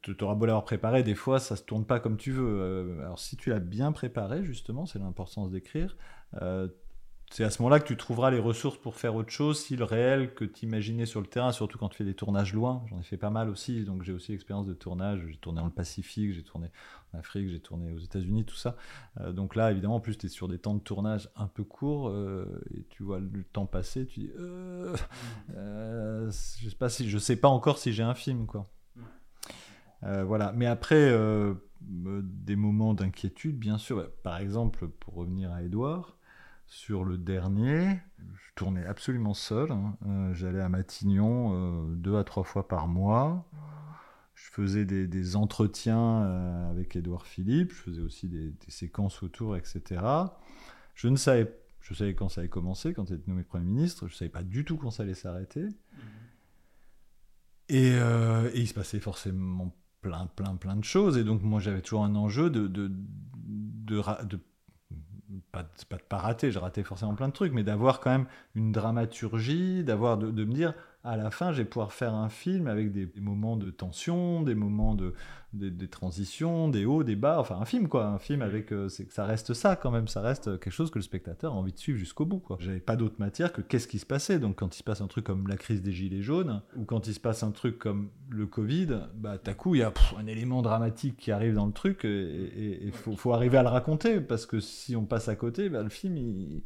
tu auras beau l'avoir préparé, des fois ça se tourne pas comme tu veux. alors si tu l'as bien préparé, justement, c'est l'importance d'écrire, c'est à ce moment-là que tu trouveras les ressources pour faire autre chose si le réel que tu imaginais sur le terrain, surtout quand tu fais des tournages loin, j'en ai fait pas mal aussi, donc j'ai aussi l'expérience de tournage, j'ai tourné dans le Pacifique, j'ai tourné en Afrique, j'ai tourné aux États-Unis, tout ça. Euh, donc là, évidemment, en plus, tu es sur des temps de tournage un peu courts euh, et tu vois le temps passer, tu dis, euh, je sais pas si, je sais pas encore si j'ai un film, quoi. voilà, mais après, des moments d'inquiétude, bien sûr, par exemple, pour revenir à Edouard, sur le dernier, je tournais absolument seul. Hein. Euh, j'allais à Matignon euh, deux à trois fois par mois. Je faisais des, entretiens euh, avec Édouard Philippe. Je faisais aussi des, séquences autour, etc. Je ne savais, je savais quand ça allait commencer, quand il était nommé Premier ministre. Je ne savais pas du tout quand ça allait s'arrêter. Et, il se passait forcément plein, plein, plein de choses. Et donc, moi, j'avais toujours un enjeu de, de, de, de pas, pas de pas rater, j'ai raté forcément plein de trucs, mais d'avoir quand même une dramaturgie, d'avoir de, de, me dire à la fin, je vais pouvoir faire un film avec des, moments de tension, des moments de, des transitions, des hauts, des bas, enfin un film quoi, un film avec, euh, c'est que ça reste ça quand même, ça reste quelque chose que le spectateur a envie de suivre jusqu'au bout quoi. J'avais pas d'autre matière que qu'est-ce qui se passait, donc quand il se passe un truc comme la crise des gilets jaunes, ou quand il se passe un truc comme le Covid, bah à coup il y a un élément dramatique qui arrive dans le truc et il faut, faut, arriver à le raconter parce que si on passe à côté, bah, le film il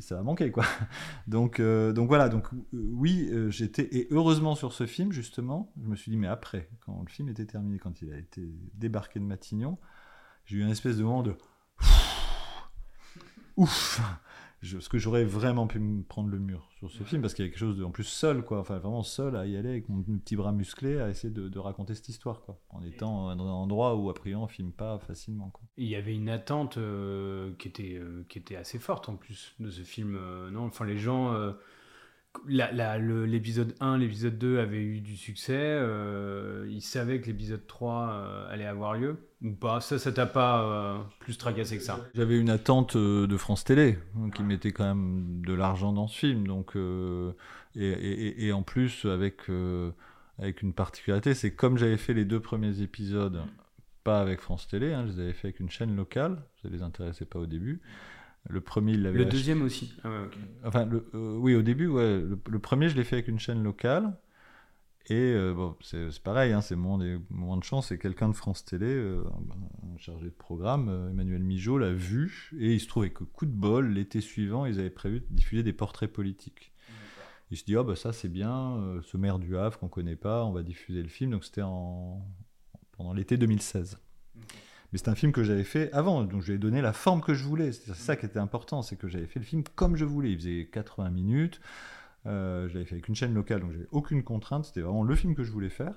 ça va manquer quoi. [LAUGHS] Donc, euh, donc voilà, donc euh, oui, euh, j'étais et heureusement sur ce film justement, je me suis dit mais après, quand le film était terminé, quand il a été débarqué de Matignon, j'ai eu une espèce de moment de ouf, je, parce que j'aurais vraiment pu me prendre le mur sur ce film parce qu'il y a quelque chose de en plus seul quoi. Enfin vraiment seul à y aller avec mon petit bras musclé à essayer de, raconter cette histoire quoi. En étant dans un endroit où a priori on filme pas facilement quoi. Il y avait une attente euh, qui était euh, qui était assez forte en plus de ce film euh, non enfin les gens l'épisode 1, l'épisode 2 avaient eu du succès. Ils savaient que l'épisode 3 euh, allait avoir lieu ou pas Ça, ça t'a pas euh, plus tracassé que ça J'avais une attente de France Télé hein, qui mettait quand même de l'argent dans ce film. Donc, et, en plus, avec, avec une particularité, c'est comme j'avais fait les deux premiers épisodes, pas avec France Télé, hein, je les avais fait avec une chaîne locale, ça les intéressait pas au début. Le premier, il l'avait. Le deuxième aussi. Ah enfin, le, euh, oui, au début, ouais. Le, premier, je l'ai fait avec une chaîne locale. Et euh, bon, c'est pareil, hein, c'est moment, des moments de chance. C'est quelqu'un de France Télé, euh, un chargé de programme, Emmanuel Mijaud, l'a vu. Et il se trouvait que coup de bol, l'été suivant, ils avaient prévu de diffuser des portraits politiques. Il se dit, oh, bah, ça c'est bien, ce maire du Havre qu'on connaît pas, on va diffuser le film. Donc c'était en... pendant l'été 2016. Mais c'est un film que j'avais fait avant, donc je lui ai donné la forme que je voulais. C'est ça qui était important, c'est que j'avais fait le film comme je voulais. Il faisait 80 minutes, euh, je l'avais fait avec une chaîne locale, donc j'avais aucune contrainte. C'était vraiment le film que je voulais faire.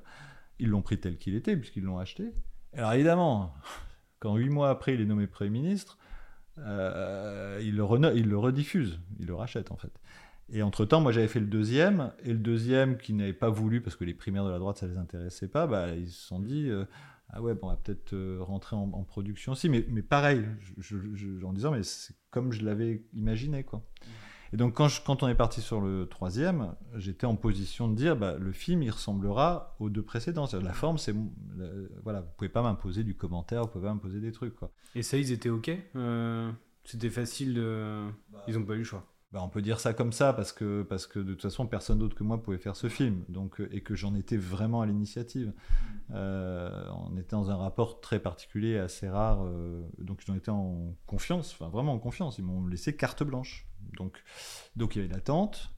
Ils l'ont pris tel qu'il était, puisqu'ils l'ont acheté. Alors évidemment, [LAUGHS] quand huit mois après il est nommé Premier ministre, euh, il, le rediffuse, il le rachète en fait. Et entre-temps, moi j'avais fait le deuxième, et le deuxième qui n'avait pas voulu, parce que les primaires de la droite ça les intéressait pas, bah, ils se sont dit, euh, ah ouais, bon, on va peut-être euh, rentrer en, production aussi, mais, pareil, en disant, mais c'est comme je l'avais imaginé, quoi. Et donc, quand, quand, on est parti sur le troisième, j'étais en position de dire, bah, le film, il ressemblera aux deux précédents. La forme, c'est, voilà, vous pouvez pas m'imposer du commentaire, vous pouvez pas m'imposer des trucs, quoi. Et ça, ils étaient ok euh, C'était facile de. Ils ont pas eu le choix. Bah, on peut dire ça comme ça parce que, parce que de toute façon personne d'autre que moi pouvait faire ce film donc, euh, et que j'en étais vraiment à l'initiative. Euh, on était dans un rapport très particulier, assez rare, euh, donc j'en étais en confiance, enfin vraiment en confiance, ils m'ont laissé carte blanche. Donc, donc il y avait l'attente,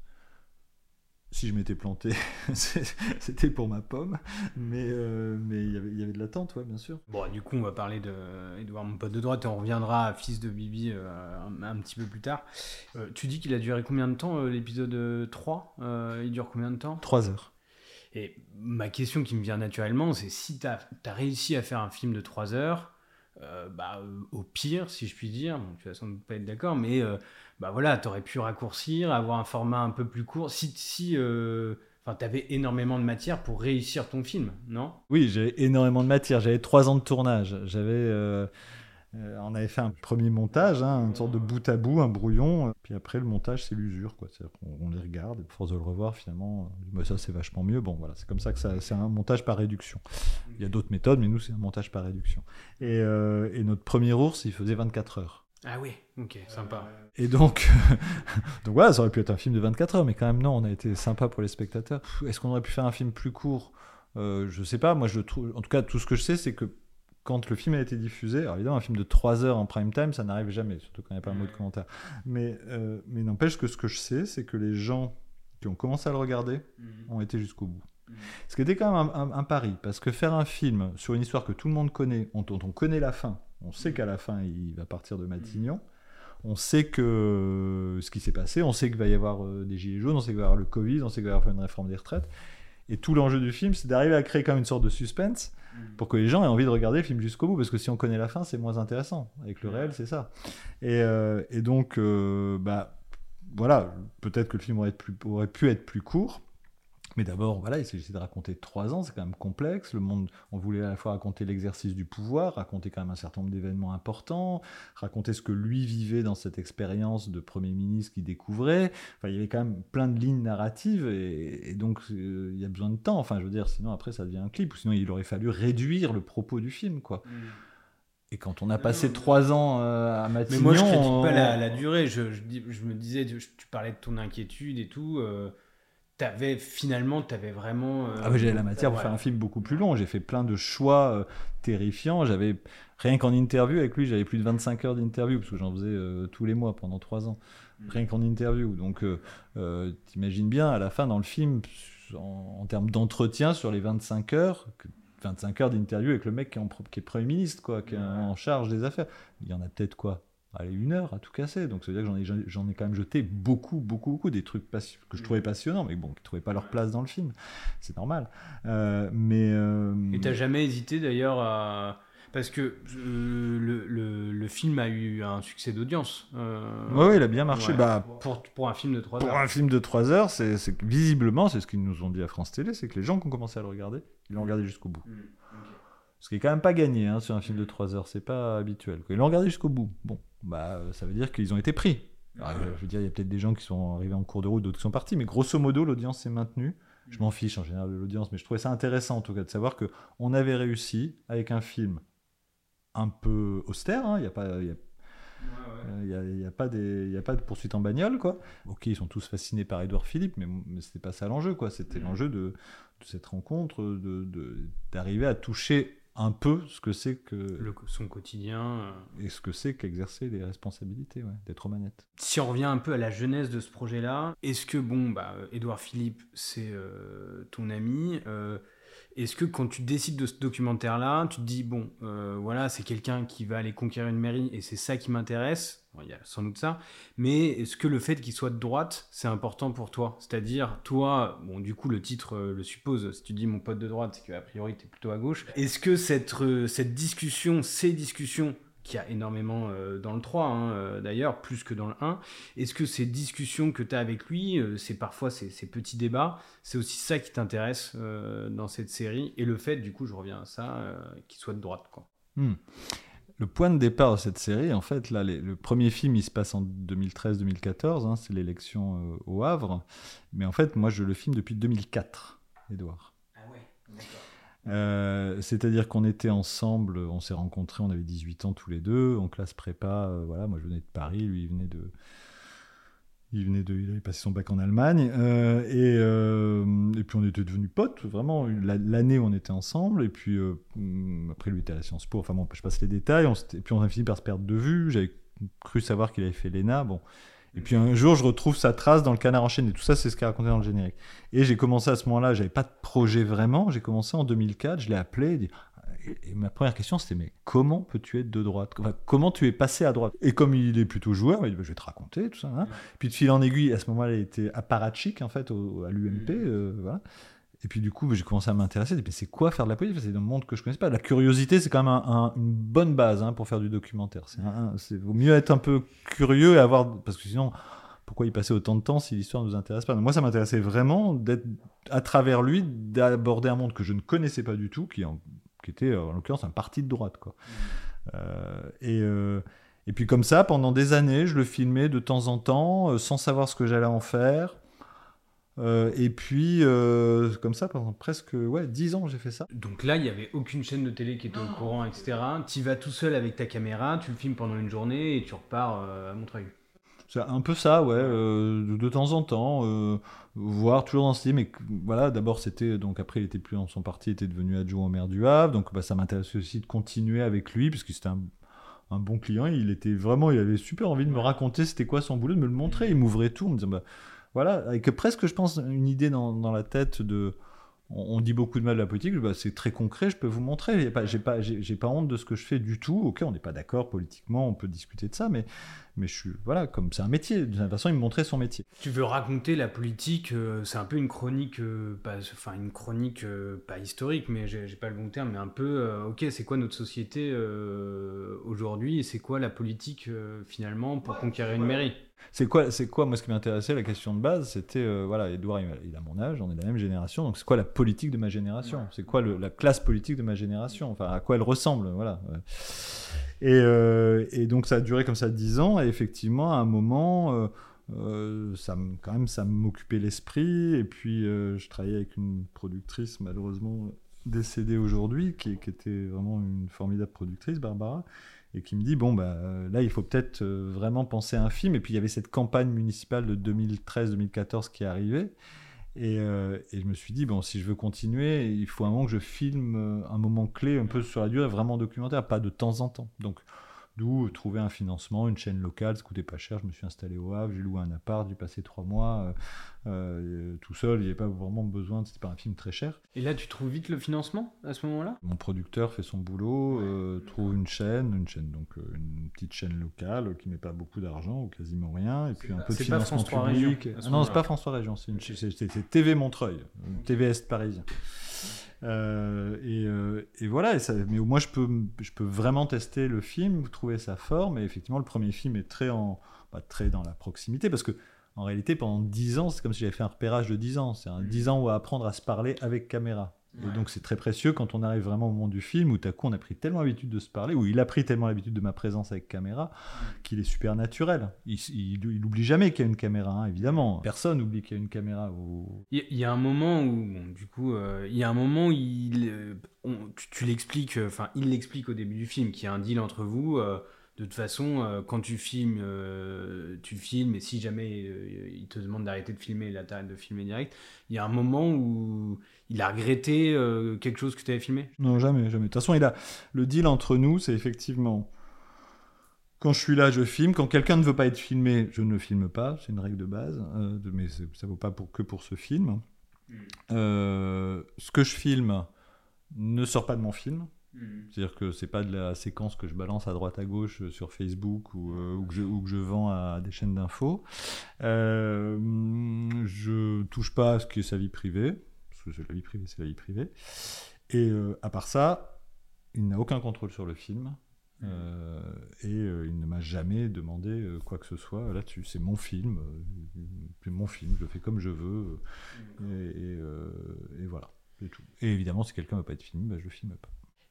si je m'étais planté, [LAUGHS] c'était pour ma pomme. Mais euh, mais il y avait, y avait de l'attente, ouais, bien sûr. Bon, du coup, on va parler de Edouard, mon pote de droite, et on reviendra à Fils de Bibi euh, un, petit peu plus tard. Euh, tu dis qu'il a duré combien de temps, l'épisode 3 Il dure combien de temps? 3 heures. Et ma question qui me vient naturellement, c'est si tu as, as, réussi à faire un film de 3 heures, bah, au pire, si je puis dire, tu vas sans doute pas être d'accord, mais bah voilà, t'aurais pu raccourcir, avoir un format un peu plus court. Si, si euh, t'avais énormément de matière pour réussir ton film, non? Oui, j'avais énormément de matière. J'avais trois ans de tournage. J'avais, euh, euh, on avait fait un premier montage, hein, une sorte de bout à bout, un brouillon. Puis après, le montage, c'est l'usure, quoi. On, on, les regarde, et force de le revoir, finalement, bah, ça c'est vachement mieux. Bon, voilà, c'est comme ça que ça, c'est un montage par réduction. Il y a d'autres méthodes, mais nous, c'est un montage par réduction. Et, et notre premier ours, il faisait 24 heures. Ah oui, ok, sympa. Et donc, [LAUGHS] donc voilà, ça aurait pu être un film de 24 heures, mais quand même non, on a été sympa pour les spectateurs. Est-ce qu'on aurait pu faire un film plus court? Euh, Je sais pas, moi je trouve, en tout cas tout ce que je sais c'est que quand le film a été diffusé, alors évidemment un film de 3 heures en prime time ça n'arrive jamais, surtout quand il n'y a pas un mot de commentaire. Mais, euh, mais n'empêche que ce que je sais c'est que les gens qui ont commencé à le regarder mhm. ont été jusqu'au bout. Mhm. Ce qui était quand même un, un, pari, parce que faire un film sur une histoire que tout le monde connaît, dont on connaît la fin, on sait qu'à la fin, il va partir de Matignon. On sait que ce qui s'est passé, on sait qu'il va y avoir euh, des gilets jaunes, on sait qu'il va y avoir le Covid, on sait qu'il va y avoir une réforme des retraites. Et tout l'enjeu du film, c'est d'arriver à créer comme une sorte de suspense pour que les gens aient envie de regarder le film jusqu'au bout. Parce que si on connaît la fin, c'est moins intéressant. Avec le réel, c'est ça. Et, euh, donc, euh, bah, voilà, peut-être que le film aurait, aurait pu être plus court. Mais d'abord, voilà, il s'agissait de raconter trois ans, c'est quand même complexe. Le monde, on voulait à la fois raconter l'exercice du pouvoir, raconter quand même un certain nombre d'événements importants, raconter ce que lui vivait dans cette expérience de Premier ministre qu'il découvrait. Enfin, il y avait quand même plein de lignes narratives et, donc euh, il y a besoin de temps. Enfin, je veux dire, sinon après ça devient un clip, ou sinon il aurait fallu réduire le propos du film, quoi. Mm. Et quand on a passé trois ans euh, à Matignon... Mais moi, je critique pas la, durée. Je, je, me disais, tu parlais de ton inquiétude et tout. Euh, t'avais finalement, t'avais vraiment. Euh, ah oui, j'avais la matière pour faire un film beaucoup plus long. J'ai fait plein de choix euh, terrifiants. J'avais rien qu'en interview avec lui, j'avais plus de 25 heures d'interview parce que j'en faisais euh, tous les mois pendant trois ans. Mm. Rien qu'en interview. Donc, t'imagines bien à la fin dans le film, en, termes d'entretien sur les 25 heures. 25 heures d'interview avec le mec qui est, en, qui est Premier ministre, quoi, qui est en charge des affaires. Il y en a peut-être quoi allez, une heure à tout casser. Donc, ça veut dire que j'en ai, j'en ai quand même jeté beaucoup, beaucoup, beaucoup. Des trucs que je trouvais passionnants, mais bon, qui ne trouvaient pas leur place dans le film. C'est normal. Euh, mais. Euh... Et t'as jamais hésité d'ailleurs à. Parce que euh, le, le, le, film a eu un succès d'audience. Euh, oui, il a bien marché. Bah, pour, pour un film de 3 heures. Pour un film de 3 heures, c'est, visiblement, c'est ce qu'ils nous ont dit à France Télé, c'est que les gens qui ont commencé à le regarder, ils l'ont regardé jusqu'au bout. Mm, ce qui est quand même pas gagné hein, sur un film de 3 heures, c'est pas habituel. Ils l'ont regardé jusqu'au bout. Bon, bah, euh, ça veut dire qu'ils ont été pris. je veux dire, il y a peut-être des gens qui sont arrivés en cours de route, d'autres qui sont partis, mais grosso modo, l'audience s'est maintenue. Je m'en fiche en général de l'audience, mais je trouvais ça intéressant en tout cas de savoir que on avait réussi avec un film un peu austère. Hein. Il n'y a pas, il y a, pas des, a pas de poursuite en bagnole, quoi. Ok, ils sont tous fascinés par Edouard Philippe, mais, mais c'était pas ça l'enjeu, quoi. C'était l'enjeu de, de, cette rencontre, de d'arriver à toucher un peu ce que c'est que le, son quotidien euh. et ce que c'est qu'exercer les responsabilités ouais, d'être aux manettes. Si on revient un peu à la jeunesse de ce projet-là, est-ce que bon bah Édouard Philippe c'est euh, ton ami euh, est-ce que quand tu décides de ce documentaire-là, tu te dis, bon, euh, voilà, c'est quelqu'un qui va aller conquérir une mairie et c'est ça qui m'intéresse? Il y a sans doute ça. Mais est-ce que le fait qu'il soit de droite, c'est important pour toi? C'est-à-dire, toi, du coup, le titre euh, le suppose, si tu dis mon pote de droite, c'est qu'a priori, tu es plutôt à gauche. Est-ce que cette, euh, cette discussion, ces discussions, qui a énormément euh, dans le 3, hein, euh, d'ailleurs, plus que dans le 1. Est-ce que ces discussions que tu as avec lui, euh, c'est parfois ces, ces, petits débats, c'est aussi ça qui t'intéresse dans cette série? Et le fait, du coup, je reviens à ça, qu'il soit de droite. Quoi. Hmm. Le point de départ de cette série, en fait, là, le premier film, il se passe en 2013-2014, hein, c'est l'élection au Havre. Mais en fait, moi, je le filme depuis 2004, Edouard. Ah ouais, d'accord. Euh, c'est-à-dire qu'on était ensemble, on s'est rencontrés, on avait 18 ans tous les deux, en classe prépa. euh, voilà, moi je venais de Paris, lui il venait de, il venait de, il avait passé son bac en Allemagne, euh, et, et puis on était devenus potes, vraiment la- l'année où on était ensemble, et puis après lui était à la Sciences Po, enfin bon, je passe les détails, et puis on a fini par se perdre de vue. J'avais cru savoir qu'il avait fait l'ENA, bon. Et puis un jour, je retrouve sa trace dans le canard enchaîné. Tout ça, c'est ce qu'il raconté dans le générique. Et j'ai commencé à ce moment-là, j'avais pas de projet vraiment. J'ai commencé en 2004, je l'ai appelé. dit- Et ma première question, c'était mais comment peux-tu être de droite? Enfin, Comment tu es passé à droite? Et comme il est plutôt joueur, il dit bah, je vais te raconter tout ça. hein. Puis de fil en aiguille, à ce moment-là, il était apparatchik en fait au- à l'UMP. euh, voilà. Et puis du coup, j'ai commencé à m'intéresser. Mais c'est quoi faire de la politique? C'est un monde que je connaissais pas. La curiosité, c'est quand même un- un- une bonne base hein, pour faire du documentaire. C'est vaut mieux être un peu curieux et avoir parce que sinon, pourquoi y passer autant de temps si l'histoire ne nous intéresse pas? Moi, ça m'intéressait vraiment d'être à travers lui d'aborder un monde que je ne connaissais pas du tout, qui, était en l'occurrence un parti de droite. Euh, et euh, et puis comme ça, pendant des années, je le filmais de temps en temps, euh, sans savoir ce que j'allais en faire. Euh, et puis, euh, comme ça, pendant presque ouais, 10 ans, j'ai fait ça. Donc là, il n'y avait aucune chaîne de télé qui était au courant, etc. Tu vas tout seul avec ta caméra, tu le filmes pendant une journée et tu repars euh, à Montreuil. C'est un peu ça, ouais, euh, de, de temps en temps, euh, voir toujours dans ce style. Mais voilà, d'abord, c'était. Donc après, il était plus dans son parti, il était devenu adjoint au maire du Havre. Donc bah, ça m'intéressait aussi de continuer avec lui, parce que c'était un, un bon client. Il était vraiment. Il avait super envie de me raconter c'était quoi son boulot, de me le montrer. Il m'ouvrait tout, en me disant bah, voilà, avec presque, je pense, une idée dans, dans la tête de. On, on dit beaucoup de mal de la politique, bah, c'est très concret, je peux vous montrer. J'ai pas, j'ai pas, j'ai, j'ai pas honte de ce que je fais du tout. Ok, on n'est pas d'accord politiquement, on peut discuter de ça, mais, mais je suis, voilà, comme c'est un métier. D'une certaine façon, il me montrait son métier. Tu veux raconter la politique, euh, c'est un peu une chronique, euh, pas, enfin une chronique euh, pas historique, mais j'ai j'ai pas le bon terme, mais un peu, euh, ok, c'est quoi notre société euh, aujourd'hui et c'est quoi la politique euh, finalement pour conquérir une mairie? C'est quoi, c'est quoi, moi, ce qui m'intéressait, la question de base, c'était, euh, voilà, Edouard, il a, mon âge, on est de la même génération, donc c'est quoi la politique de ma génération? C'est quoi le- la classe politique de ma génération? Enfin, à quoi elle ressemble, voilà. Et, euh, et donc, ça a duré comme ça 10 ans, et effectivement, à un moment, euh, ça quand même, ça m'occupait l'esprit, et puis je travaillais avec une productrice, malheureusement décédée aujourd'hui, qui, qui était vraiment une formidable productrice, Barbara, et qui me dit bon bah euh, là il faut peut-être euh, vraiment penser à un film. Et puis il y avait cette campagne municipale de 2013-2014 qui arrivait et, euh, et je me suis dit bon si je veux continuer il faut un moment que je filme un moment clé un peu sur la durée vraiment documentaire pas de temps en temps. Donc d'où euh, trouver un financement une chaîne locale ça coûtait pas cher je me suis installé au Havre j'ai loué un appart j'ai passé trois mois euh, euh, tout seul il n'y avait pas vraiment besoin c'était pas un film très cher. Et là, tu trouves vite le financement à ce moment-là? Mon producteur fait son boulot, euh, trouve une chaîne, une chaîne donc euh, une petite chaîne locale qui met pas beaucoup d'argent ou quasiment rien, et puis un peu de c'est pas financement France 3 public. Région, ce Ah non, c'est pas France 3 Région, c'est une TV Montreuil, euh, TV Est parisien. Euh, et, euh, et voilà, et ça, mais moi je peux, je peux vraiment tester le film, trouver sa forme, et effectivement le premier film est très, en, bah, très dans la proximité, parce que en réalité pendant 10 ans, c'est comme si j'avais fait un repérage de 10 ans, c'est un 10 ans où apprendre à se parler avec caméra. Et donc c'est très précieux quand on arrive vraiment au moment du film où tout à coup on a pris tellement l'habitude de se parler, où il a pris tellement l'habitude de ma présence avec caméra, qu'il est super naturel. Il, il, il oublie jamais qu'il y a une caméra, hein, évidemment. Personne n'oublie qu'il y a une caméra. Il y, a un moment où, bon, du coup, euh, il y a un moment où il, euh, on- tu, tu l'expliques, enfin, il l'explique au début du film, qu'il y a un deal entre vous. euh, de toute façon, euh, quand tu filmes, euh, tu filmes, et si jamais euh, il te demande d'arrêter de filmer, là, t'arrêtes de filmer direct. Il y a un moment où il a regretté quelque chose que tu avais filmé? Non, jamais, jamais. De toute façon, il a... le deal entre nous, c'est effectivement quand je suis là, je filme. Quand quelqu'un ne veut pas être filmé, je ne filme pas. C'est une règle de base, mais ça ne vaut pas pour, que pour ce film. Euh, ce que je filme ne sort pas de mon film. C'est-à-dire que c'est pas de la séquence que je balance à droite à gauche euh, sur Facebook ou, euh, ou que, je, ou que je vends à des chaînes d'infos. Euh, je touche pas à ce qui est sa vie privée, parce que c'est la vie privée, c'est la vie privée. Et euh, à part ça, il n'a aucun contrôle sur le film. euh, et euh, il ne m'a jamais demandé euh, quoi que ce soit là-dessus. C'est mon film, c'est mon film, je le fais comme je veux, euh, et, et, et voilà, c'est tout. Et évidemment, si quelqu'un ne veut pas être filmé, bah, je le filme pas.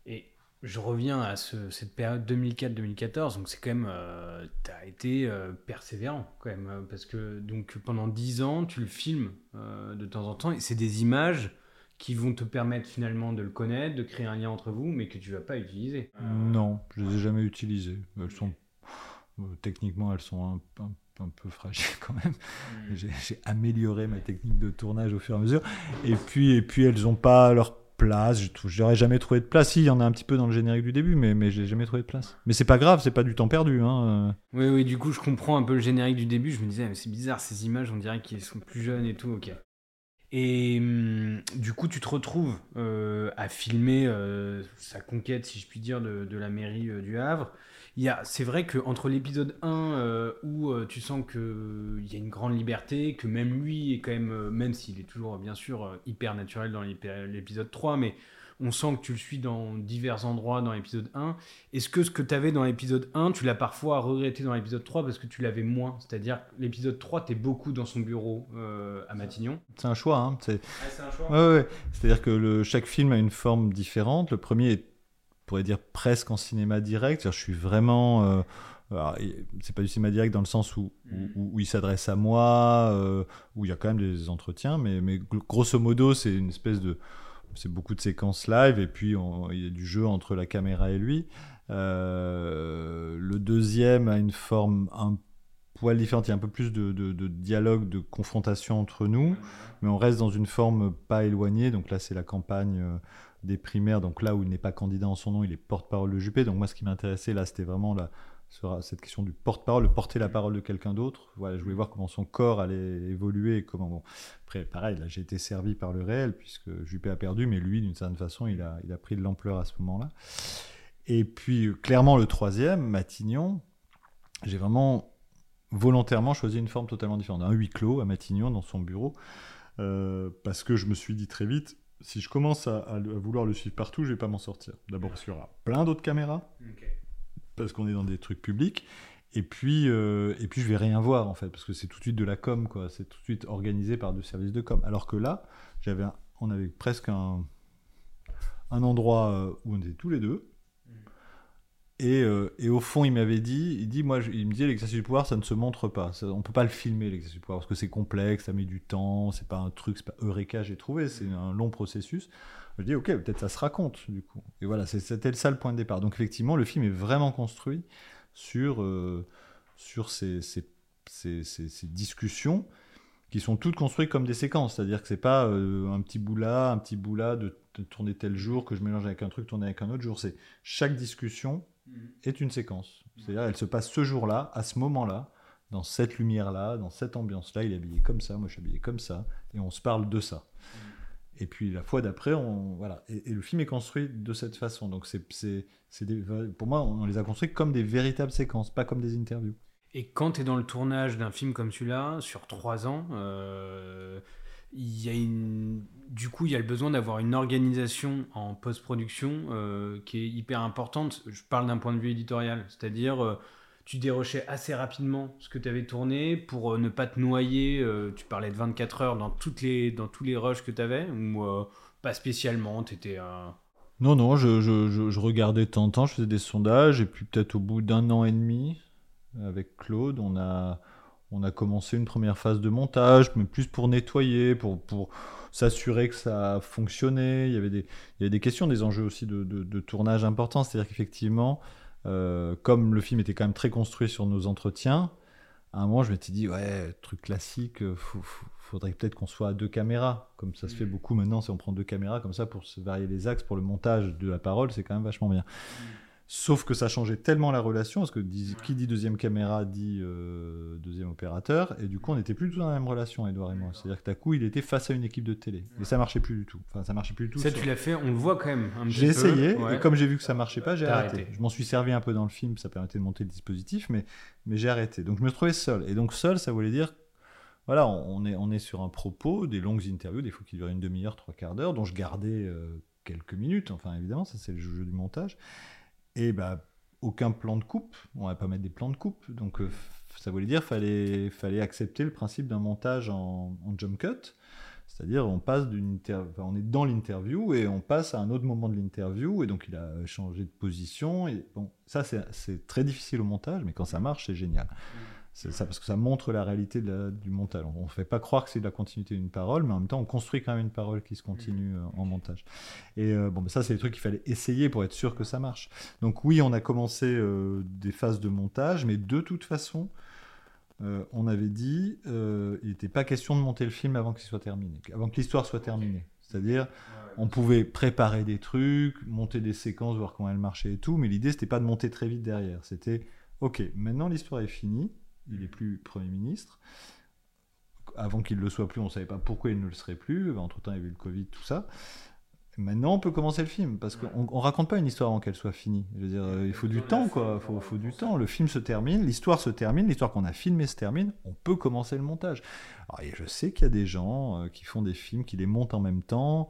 Et je reviens à ce- cette période 2004-2014, donc c'est quand même, euh, t'as été euh, persévérant quand même, euh, parce que donc pendant 10 ans, tu le filmes euh, de temps en temps, et c'est des images qui vont te permettre finalement de le connaître, de créer un lien entre vous, mais que tu vas pas utiliser. Non, je les ai jamais utilisées. Elles sont techniquement, elles sont un, un peu fragiles quand même. Mm. J'ai amélioré ma technique de tournage au fur et à mesure. Et puis, et puis elles n'ont pas leur place. Je n'aurais jamais trouvé de place. Si, il y en a un petit peu dans le générique du début, mais, mais j'ai jamais trouvé de place. Mais c'est pas grave, c'est pas du temps perdu. Hein. Oui, oui, du coup, je comprends un peu le générique du début. Je me disais, mais c'est bizarre, ces images, on dirait qu'ils sont plus jeunes et tout, ok. Et hum, du coup, tu te retrouves euh, à filmer euh, sa conquête, si je puis dire, de, la mairie euh, du Havre. Il y a- C'est vrai qu'entre l'épisode 1, euh, où euh, tu sens qu'il y a une grande liberté, que même lui est quand même, euh, même s'il est toujours bien sûr euh, hyper naturel dans l'épisode 3, mais on sent que tu le suis dans divers endroits dans l'épisode 1. Est-ce que ce que tu avais dans l'épisode 1, tu l'as parfois regretté dans l'épisode 3 parce que tu l'avais moins? C'est-à-dire, l'épisode 3, tu es beaucoup dans son bureau euh, à Matignon. C'est un choix. Hein. C'est c'est un choix. Ouais, ouais, ouais. C'est-à-dire que le, chaque film a une forme différente. Le premier est, on pourrait dire, presque en cinéma direct. Je suis vraiment. euh, c'est pas du cinéma direct dans le sens où, Mhm. où, où il s'adresse à moi, euh, où il y a quand même des entretiens, mais, mais gr- grosso modo, c'est une espèce de. C'est beaucoup de séquences live, et puis on- il y a du jeu entre la caméra et lui. Euh, le deuxième a une forme un poil différente. Il y a un peu plus de, de- de dialogue, de confrontation entre nous mais on reste dans une forme pas éloignée. Donc là, c'est la campagne euh, des primaires. Donc là où il n'est pas candidat en son nom, il est porte-parole de Juppé. Donc moi, ce qui m'intéressait là, c'était vraiment la, cette question du porte-parole, de porter la parole de quelqu'un d'autre. Voilà, je voulais voir comment son corps allait évoluer et comment. Bon. Après, pareil, là, j'ai été servi par le réel puisque Juppé a perdu, mais lui, d'une certaine façon, il a, il a pris de l'ampleur à ce moment-là. Et puis, euh, clairement, le troisième, Matignon, j'ai vraiment volontairement choisi une forme totalement différente. Un huis clos à Matignon, dans son bureau. Euh, parce que je me suis dit très vite, si je commence à, vouloir le suivre partout, je vais pas m'en sortir. D'abord parce qu'il y aura plein d'autres caméras, parce qu'on est dans des trucs publics, et puis, euh, et puis je vais rien voir en fait, parce que c'est tout de suite de la com, quoi. C'est tout de suite organisé par deux services de com. Alors que là, j'avais, on avait presque un, un endroit euh, où on était tous les deux. Et, euh, et au fond, il m'avait dit, il dit, moi, il me disait, l'exercice du pouvoir, ça ne se montre pas. Ça- on peut pas le filmer, l'exercice du pouvoir, parce que c'est complexe, ça met du temps, c'est pas un truc, c'est pas Eureka, j'ai trouvé, c'est un long processus. Je dis, ok, peut-être ça se raconte, du coup. Et voilà, c'était ça le point de départ. Donc, effectivement, le film est vraiment construit sur, euh, sur ces, ces, ces- ces- discussions qui sont toutes construites comme des séquences. C'est-à-dire que c'est pas euh, un petit bout là, un petit bout là, de tourner tel jour, que je mélange avec un truc, tourner avec un autre jour. C'est chaque discussion est une séquence. C'est-à-dire, elle se passe ce jour-là, à ce moment-là, dans cette lumière-là, dans cette ambiance-là. Il est habillé comme ça, moi je suis habillé comme ça, et on se parle de ça. Et puis la fois d'après, on voilà. Et, et le film est construit de cette façon. Donc c'est, c'est, c'est des- pour moi, on les a construits comme des véritables séquences, pas comme des interviews. Et quand tu es dans le tournage d'un film comme celui-là, sur trois ans, euh, il y a une... du coup, il y a le besoin d'avoir une organisation en post-production euh, qui est hyper importante. Je parle d'un point de vue éditorial, c'est-à-dire euh, tu dérochais assez rapidement ce que tu avais tourné pour euh, ne pas te noyer. tu parlais de 24 heures dans, toutes les, dans tous les rushs que tu avais, ou pas spécialement, tu étais... Non, non, je, je, je, regardais de en temps, je faisais des sondages, et puis peut-être au bout d'un an et demi, avec Claude, on a, on a commencé une première phase de montage, mais plus pour nettoyer, pour, pour s'assurer que ça fonctionnait. Il y avait des, il y avait des questions, des enjeux aussi de, de, de tournage importants. C'est-à-dire qu'effectivement, euh, comme le film était quand même très construit sur nos entretiens, à un moment, je m'étais dit, ouais, truc classique, faut- faut- faudrait peut-être qu'on soit à deux caméras, comme ça se fait Mm. beaucoup maintenant, si on prend deux caméras comme ça pour se varier les axes, pour le montage de la parole, c'est quand même vachement bien. Sauf que ça changeait tellement la relation, parce que dis- qui dit deuxième caméra dit euh, deuxième opérateur, et du coup on n'était plus du tout dans la même relation, Edouard et moi. C'est-à-dire que d'un coup il était face à une équipe de télé, et ça marchait plus du tout. Enfin ça marchait plus du tout. Ça, tu l'as fait, on le voit quand même un petit j'ai essayé, Ouais. et comme j'ai vu que ça marchait pas, j'ai arrêté. arrêté. Je m'en suis servi un peu dans le film, ça permettait de monter le dispositif, mais, mais j'ai arrêté. Donc je me trouvais seul. Et donc seul, ça voulait dire, voilà, on on est, on est sur un propos, des longues interviews, des fois qui durent une demi-heure, trois quarts d'heure, dont je gardais euh, quelques minutes, enfin évidemment, ça c'est le jeu du montage. Et bah, aucun plan de coupe, on va pas mettre des plans de coupe, donc euh, ça voulait dire fallait fallait accepter le principe d'un montage en, jump cut, c'est-à-dire on passe d'une enfin, on est dans l'interview et on passe à un autre moment de l'interview. Et donc il a changé de position. Et bon ça c'est- c'est très difficile au montage mais quand ça marche c'est génial. C'est ça, parce que ça montre la réalité du montage. On ne fait pas croire que c'est de la continuité d'une parole, mais en même temps, on construit quand même une parole qui se continue euh, en montage. Et euh, bon, ça, c'est des trucs qu'il fallait essayer pour être sûr que ça marche. Donc oui, on a commencé euh, des phases de montage, mais de toute façon, on avait dit, il n'était pas question de monter le film avant qu'il soit terminé, avant que l'histoire soit terminée. C'est-à-dire, on pouvait préparer des trucs, monter des séquences, voir comment elles marchaient et tout, mais l'idée, c'était pas de monter très vite derrière. C'était, ok, maintenant l'histoire est finie il est plus Premier ministre. Avant qu'il ne le soit plus, on ne savait pas pourquoi il ne le serait plus. Entre-temps, il y avait eu le Covid, tout ça. Maintenant, on peut commencer le film parce qu'on ne raconte pas une histoire avant qu'elle soit finie. Je veux dire, euh, il faut du temps, quoi. Il faut, du temps. Le film se termine, l'histoire se termine, l'histoire qu'on a filmée se termine. On peut commencer le montage. Alors, je sais qu'il y a des gens euh, qui font des films, qui les montent en même temps.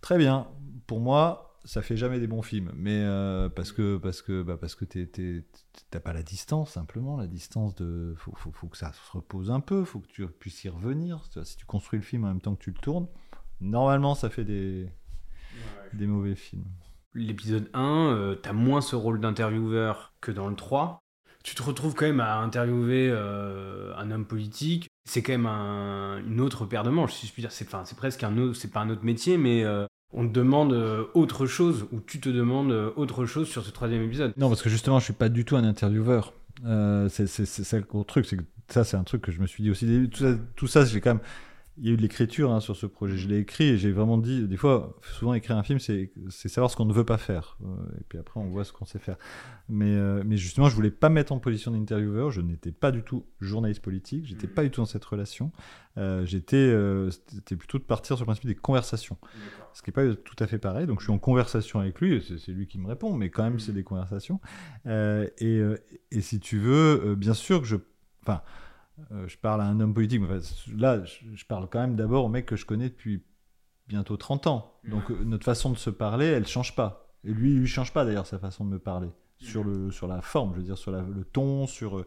Très bien. Pour moi, ça fait jamais des bons films, mais euh, parce que parce que bah parce que t'as pas la distance simplement, la distance de faut, faut, faut, que ça se repose un peu, faut que tu puisses y revenir. Si tu construis le film en même temps que tu le tournes, normalement ça fait des des mauvais films. L'épisode 1, tu euh, t'as moins ce rôle d'intervieweur que dans le 3. Tu te retrouves quand même à interviewer euh, un homme politique. C'est quand même une autre paire de manches, si je puis dire. C'est, c'est presque un autre, c'est pas un autre métier, mais on te demande euh, autre chose, ou tu te demandes euh, autre chose sur ce troisième épisode. Non, parce que justement, je suis pas du tout un intervieweur. Euh, c'est ça le truc, c'est ça, c'est un truc que je me suis dit aussi. Tout ça j'ai quand même il y a eu de l'écriture hein, sur ce projet. Je l'ai écrit et j'ai vraiment dit, des fois, souvent écrire un film, c'est savoir ce qu'on ne veut pas faire. Euh, et puis après, on voit ce qu'on sait faire. Mais, euh, mais justement, je voulais pas mettre en position d'intervieweur. Je n'étais pas du tout journaliste politique. J'étais pas du tout dans cette relation. Euh, j'étais, c'était plutôt de partir sur le principe des conversations. Ce qui n'est pas tout à fait pareil. Donc, je suis en conversation avec lui. C'est lui qui me répond, mais quand même, c'est mmh. des conversations. et, et, si tu veux, bien sûr que je, enfin euh, je parle à un homme politique. là, je, parle quand même d'abord au mec que je connais depuis bientôt 30 ans. Donc euh, notre façon de se parler, elle change pas. Et lui, il lui change pas d'ailleurs sa façon de me parler. Sur, le, sur la forme, je veux dire, sur le ton, sur...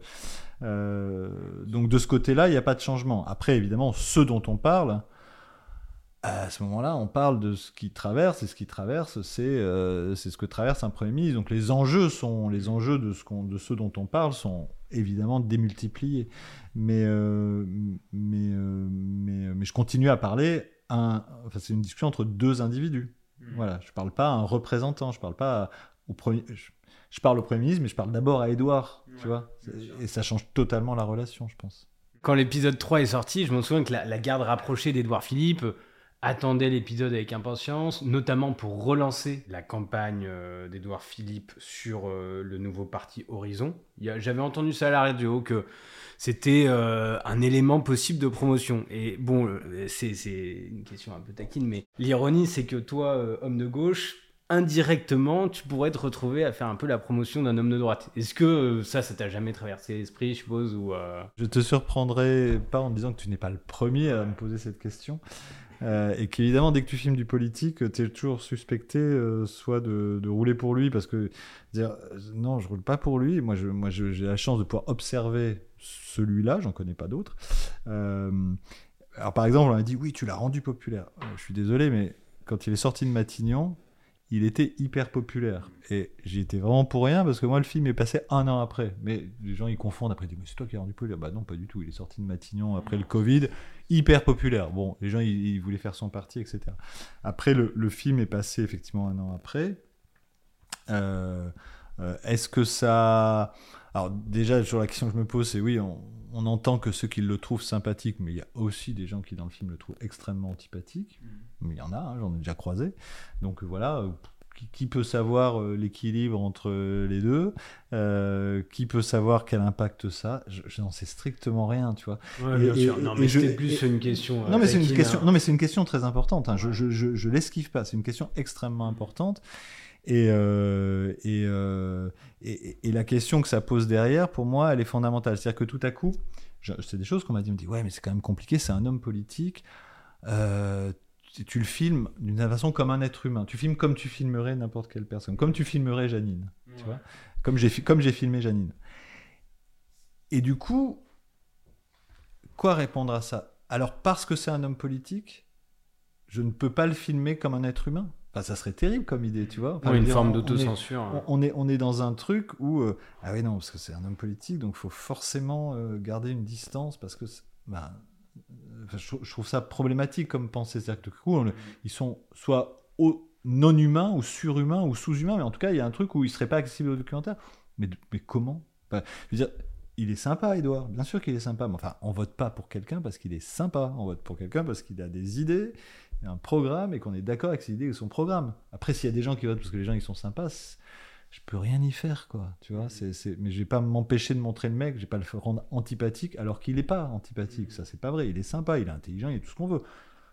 Euh, donc de ce côté-là, il n'y a pas de changement. Après, évidemment, ce dont on parle, à ce moment-là, on parle de ce qui traverse, et ce qui traverse, c'est euh, ce que traverse un Premier ministre. Donc les enjeux, sont, les enjeux de, ce de ceux dont on parle sont évidemment démultipliés. Mais, euh, mais, euh, mais, mais, je continue à parler, un, enfin, c'est une discussion entre deux individus. Mmh. Voilà, je ne parle pas à un représentant, je parle pas au premier... Je, parle au Premier ministre, mais je parle d'abord à Édouard, tu vois. Et ça change totalement la relation, je pense. Quand l'épisode 3 est sorti, je me souviens que la, la garde rapprochée d'Édouard Philippe attendait l'épisode avec impatience, notamment pour relancer la campagne euh, d'Edouard Philippe sur euh, le nouveau parti Horizon. J'avais entendu ça à la radio, que c'était euh, un élément possible de promotion. Et bon, c'est une question un peu taquine, mais l'ironie, c'est que toi, homme de gauche, indirectement, tu pourrais te retrouver à faire un peu la promotion d'un homme de droite. Est-ce que ça, ça t'a jamais traversé l'esprit, je suppose ou Je te surprendrai pas en disant que tu n'es pas le premier à me poser cette question. Euh, et qu'évidemment, dès que tu filmes du politique, tu es toujours suspecté euh, soit de, rouler pour lui, parce que dire euh, non, je roule pas pour lui. Moi, j'ai la chance de pouvoir observer celui-là, j'en connais pas d'autres. alors, par exemple, on m'a dit oui, tu l'as rendu populaire. je suis désolé, mais quand il est sorti de Matignon, il était hyper populaire. Et j'y étais vraiment pour rien parce que moi, le film est passé un an après. Mais les gens, ils confondent. Après, ils disent, mais c'est toi qui as rendu populaire. Bah non, pas du tout. Il est sorti de Matignon après le Covid, hyper populaire. Bon, les gens, ils, voulaient faire son parti, etc. Après, le, film est passé effectivement un an après. Euh, euh, est-ce que ça. Alors, déjà, sur la question que je me pose, c'est oui, on, on entend que ceux qui le trouvent sympathique, mais il y a aussi des gens qui dans le film le trouvent extrêmement antipathique. Mm. Mais il y en a, hein, j'en ai déjà croisé. Donc voilà, euh, qui, peut savoir euh, l'équilibre entre les deux euh, Qui peut savoir quel impact ça Je, n'en sais strictement rien, tu vois. bien sûr. Non, mais c'est plus une question. non, mais c'est une question. Non, mais c'est une question très importante. Hein. Je, je, je l'esquive pas. C'est une question extrêmement importante. Et, euh, euh, et, et, la question que ça pose derrière, pour moi, elle est fondamentale. C'est-à-dire que tout à coup, c'est des choses qu'on m'a dit, on me dit, ouais, mais c'est quand même compliqué, c'est un homme politique. Euh, tu, le filmes d'une façon comme un être humain. Tu filmes comme tu filmerais n'importe quelle personne, comme tu filmerais Janine, tu vois, comme j'ai comme j'ai filmé Janine. Et du coup, quoi répondre à ça? Alors parce que c'est un homme politique, je ne peux pas le filmer comme un être humain Enfin, ça serait terrible comme idée, tu vois. Enfin, une dire, forme on- on est- d'autocensure. on, on est, on est dans un truc où euh, ah oui non parce que c'est un homme politique donc il faut forcément euh, garder une distance parce que c'est- ben, je, trou- je trouve ça problématique comme pensée c'est-à-dire que du coup ils sont soit non humains ou surhumains ou sous-humains mais en tout cas il y a un truc où ils seraient pas accessibles au documentaire mais, comment? Je veux dire il est sympa, Edouard. Bien sûr qu'il est sympa. Mais enfin, on vote pas pour quelqu'un parce qu'il est sympa. On vote pour quelqu'un parce qu'il a des idées, un programme et qu'on est d'accord avec ses idées et son programme. Après, s'il y a des gens qui votent parce que les gens ils sont sympas, je peux rien y faire, quoi. Tu vois, c'est, c'est... mais je vais pas m'empêcher de montrer le mec, je vais pas le rendre antipathique alors qu'il est pas antipathique. Ça, c'est pas vrai. Il est sympa, il est intelligent, il est tout ce qu'on veut.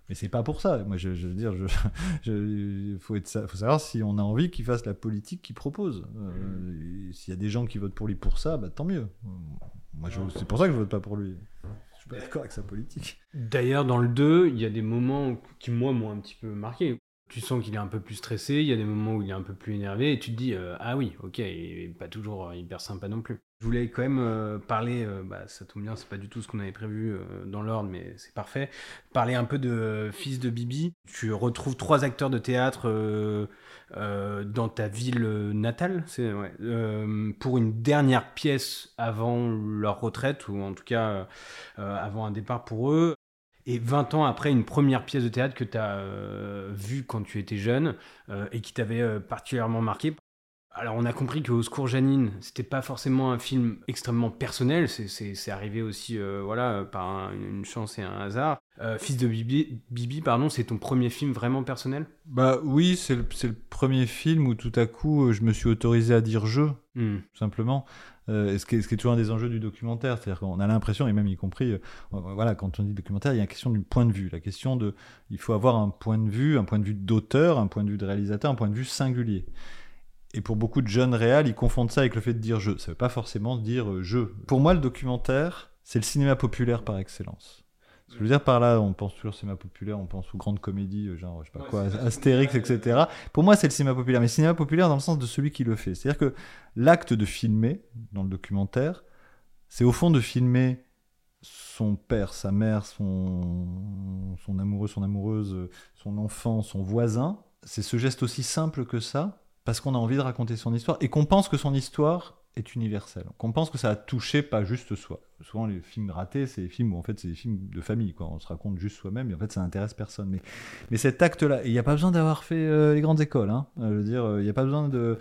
Mais c'est pas pour ça. Moi, je, veux dire, je, [LAUGHS] faut, savoir si on a envie qu'il fasse la politique qu'il propose. Euh, S'il y a des gens qui votent pour lui pour ça, bah, tant mieux. Moi, je- c'est pour ça que je vote pas pour lui. Je suis pas d'accord avec sa politique. D'ailleurs, dans le 2, il y a des moments qui, moi, m'ont un petit peu marqué. Tu sens qu'il est un peu plus stressé, il y a des moments où il est un peu plus énervé, et tu te dis, euh, ah oui, ok, il pas toujours euh, hyper sympa non plus. Je voulais quand même euh, parler, bah, ça tombe bien, c'est pas du tout ce qu'on avait prévu dans l'ordre, mais c'est parfait. Parler un peu de Fils de Bibi. Tu retrouves trois acteurs de théâtre dans ta ville natale, c'est pour une dernière pièce avant leur retraite, ou en tout cas avant un départ pour eux. Et 20 ans après, une première pièce de théâtre que tu as vue quand tu étais jeune euh, et qui t'avait euh, particulièrement marqué. Alors, on a compris que Au secours Janine, c'était pas forcément un film extrêmement personnel, c'est- c'est c'est arrivé aussi euh, voilà, par un- une chance et un hasard. Euh, Fils de Bibi, Bibi pardon, c'est ton premier film vraiment personnel? Bah oui, c'est le, le premier film où tout à coup euh, je me suis autorisé à dire je, Hmm. tout simplement. Euh, ce, qui est, toujours un des enjeux du documentaire, c'est-à-dire qu'on a l'impression, et même y compris, euh, voilà, quand on dit documentaire, il y a la question du point de vue, la question de, il faut avoir un point de vue, un point de vue d'auteur, un point de vue de réalisateur, un point de vue singulier. Et pour beaucoup de jeunes réals, ils confondent ça avec le fait de dire je. Ça veut pas forcément dire euh, je. Pour moi, le documentaire, c'est le cinéma populaire par excellence. Ce que je veux dire par là, on pense toujours cinéma populaire, on pense aux grandes comédies, euh, genre, je sais pas Ouais, quoi, Astérix, etc. Pour moi, c'est le cinéma populaire. Mais cinéma populaire dans le sens de celui qui le fait. C'est-à-dire que l'acte de filmer, dans le documentaire, c'est au fond de filmer son père, sa mère, son, son amoureux, son amoureuse, son enfant, son voisin. C'est ce geste aussi simple que ça, parce qu'on a envie de raconter son histoire et qu'on pense que son histoire est universelle. Qu'on pense que ça a touché pas juste soi. Souvent, les films ratés, c'est des films où en fait, c'est des films de famille. Quoi. On se raconte juste soi-même et en fait, ça n'intéresse personne. Mais, mais cet acte-là, il n'y a pas besoin d'avoir fait euh, les grandes écoles. Hein. Euh, je veux dire, euh, il n'y a pas besoin de,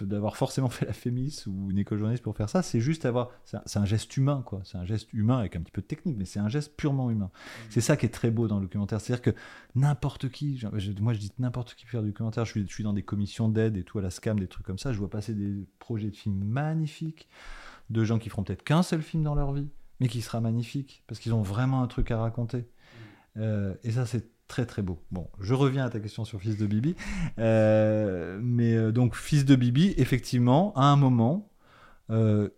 d'avoir forcément [LAUGHS] fait la FEMIS ou une école journaliste pour faire ça. C'est juste avoir. C'est un, geste humain, quoi. C'est un geste humain avec un petit peu de technique, mais c'est un geste purement humain. C'est ça qui est très beau dans le documentaire. C'est-à-dire que n'importe qui, je- moi je dis n'importe qui peut faire du documentaire. Je suis, je suis dans des commissions d'aide et tout à la SCAM, des trucs comme ça. Je vois passer des projets de films magnifiques de gens qui feront peut-être qu'un seul film dans leur vie, mais qui sera magnifique parce qu'ils ont vraiment un truc à raconter. Euh, et ça, c'est très très beau. Bon, je reviens à ta question sur Fils de Bibi. Euh, mais euh, donc, Fils de Bibi, effectivement, à un moment, euh,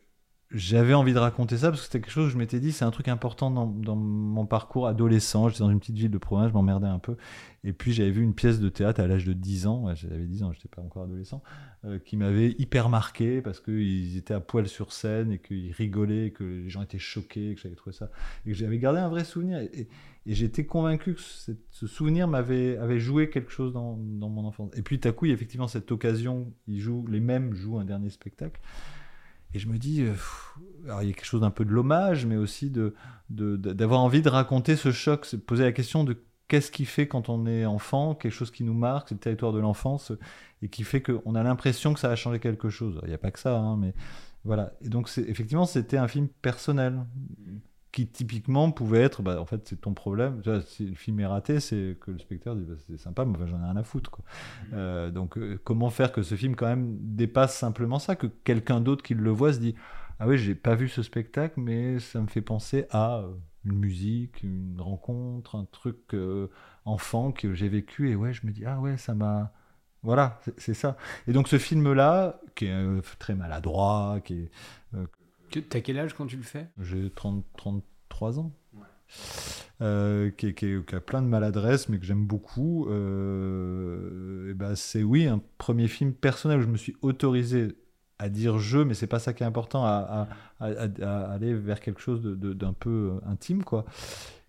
j'avais envie de raconter ça parce que c'était quelque chose que je m'étais dit, c'est un truc important dans, mon parcours adolescent. J'étais dans une petite ville de province, je m'emmerdais un peu. Et puis j'avais vu une pièce de théâtre à l'âge de 10 ans, j'avais 10 ans, j'étais pas encore adolescent, euh, qui m'avait hyper marqué parce qu'ils étaient à poil sur scène et qu'ils rigolaient, que les gens étaient choqués, que j'avais trouvé ça. Et que j'avais gardé un vrai souvenir. Et, j'étais convaincu que ce souvenir m'avait avait joué quelque chose dans, dans mon enfance. Et puis tout à coup, il y a effectivement cette occasion, ils jouent, les mêmes jouent un dernier spectacle. Et je me dis, euh, il y a quelque chose d'un peu de l'hommage, mais aussi d'avoir envie de raconter ce choc, se poser la question de qu'est-ce qui fait quand on est enfant, quelque chose qui nous marque, c'est le territoire de l'enfance, et qui fait qu'on a l'impression que ça a changé quelque chose. Il n'y a pas que ça, hein, mais voilà. Et donc effectivement, c'était un film personnel qui typiquement pouvait être, bah, en fait, c'est ton problème. Tu vois, si le film est raté, c'est que le spectateur dit, bah, c'est sympa, mais enfin, j'en ai rien à foutre. Quoi. Euh, donc, euh, comment faire que ce film, quand même, dépasse simplement ça, que quelqu'un d'autre qui le voit se dit, ah oui, j'ai pas vu ce spectacle, mais ça me fait penser à euh, une musique, une rencontre, un truc euh, enfant que j'ai vécu, et ouais, je me dis, ah ouais, ça m'a. Voilà, c'est- ça. Et donc, ce film-là, qui est euh, très maladroit, qui est. T'as quel âge quand tu le fais? J'ai 30, 33 ans. Euh, qui, a plein de maladresses, mais que j'aime beaucoup. Euh, ben, c'est oui, un premier film personnel où je me suis autorisé à dire je, mais c'est pas ça qui est important, à, à- à- à aller vers quelque chose de- de- d'un peu intime, quoi.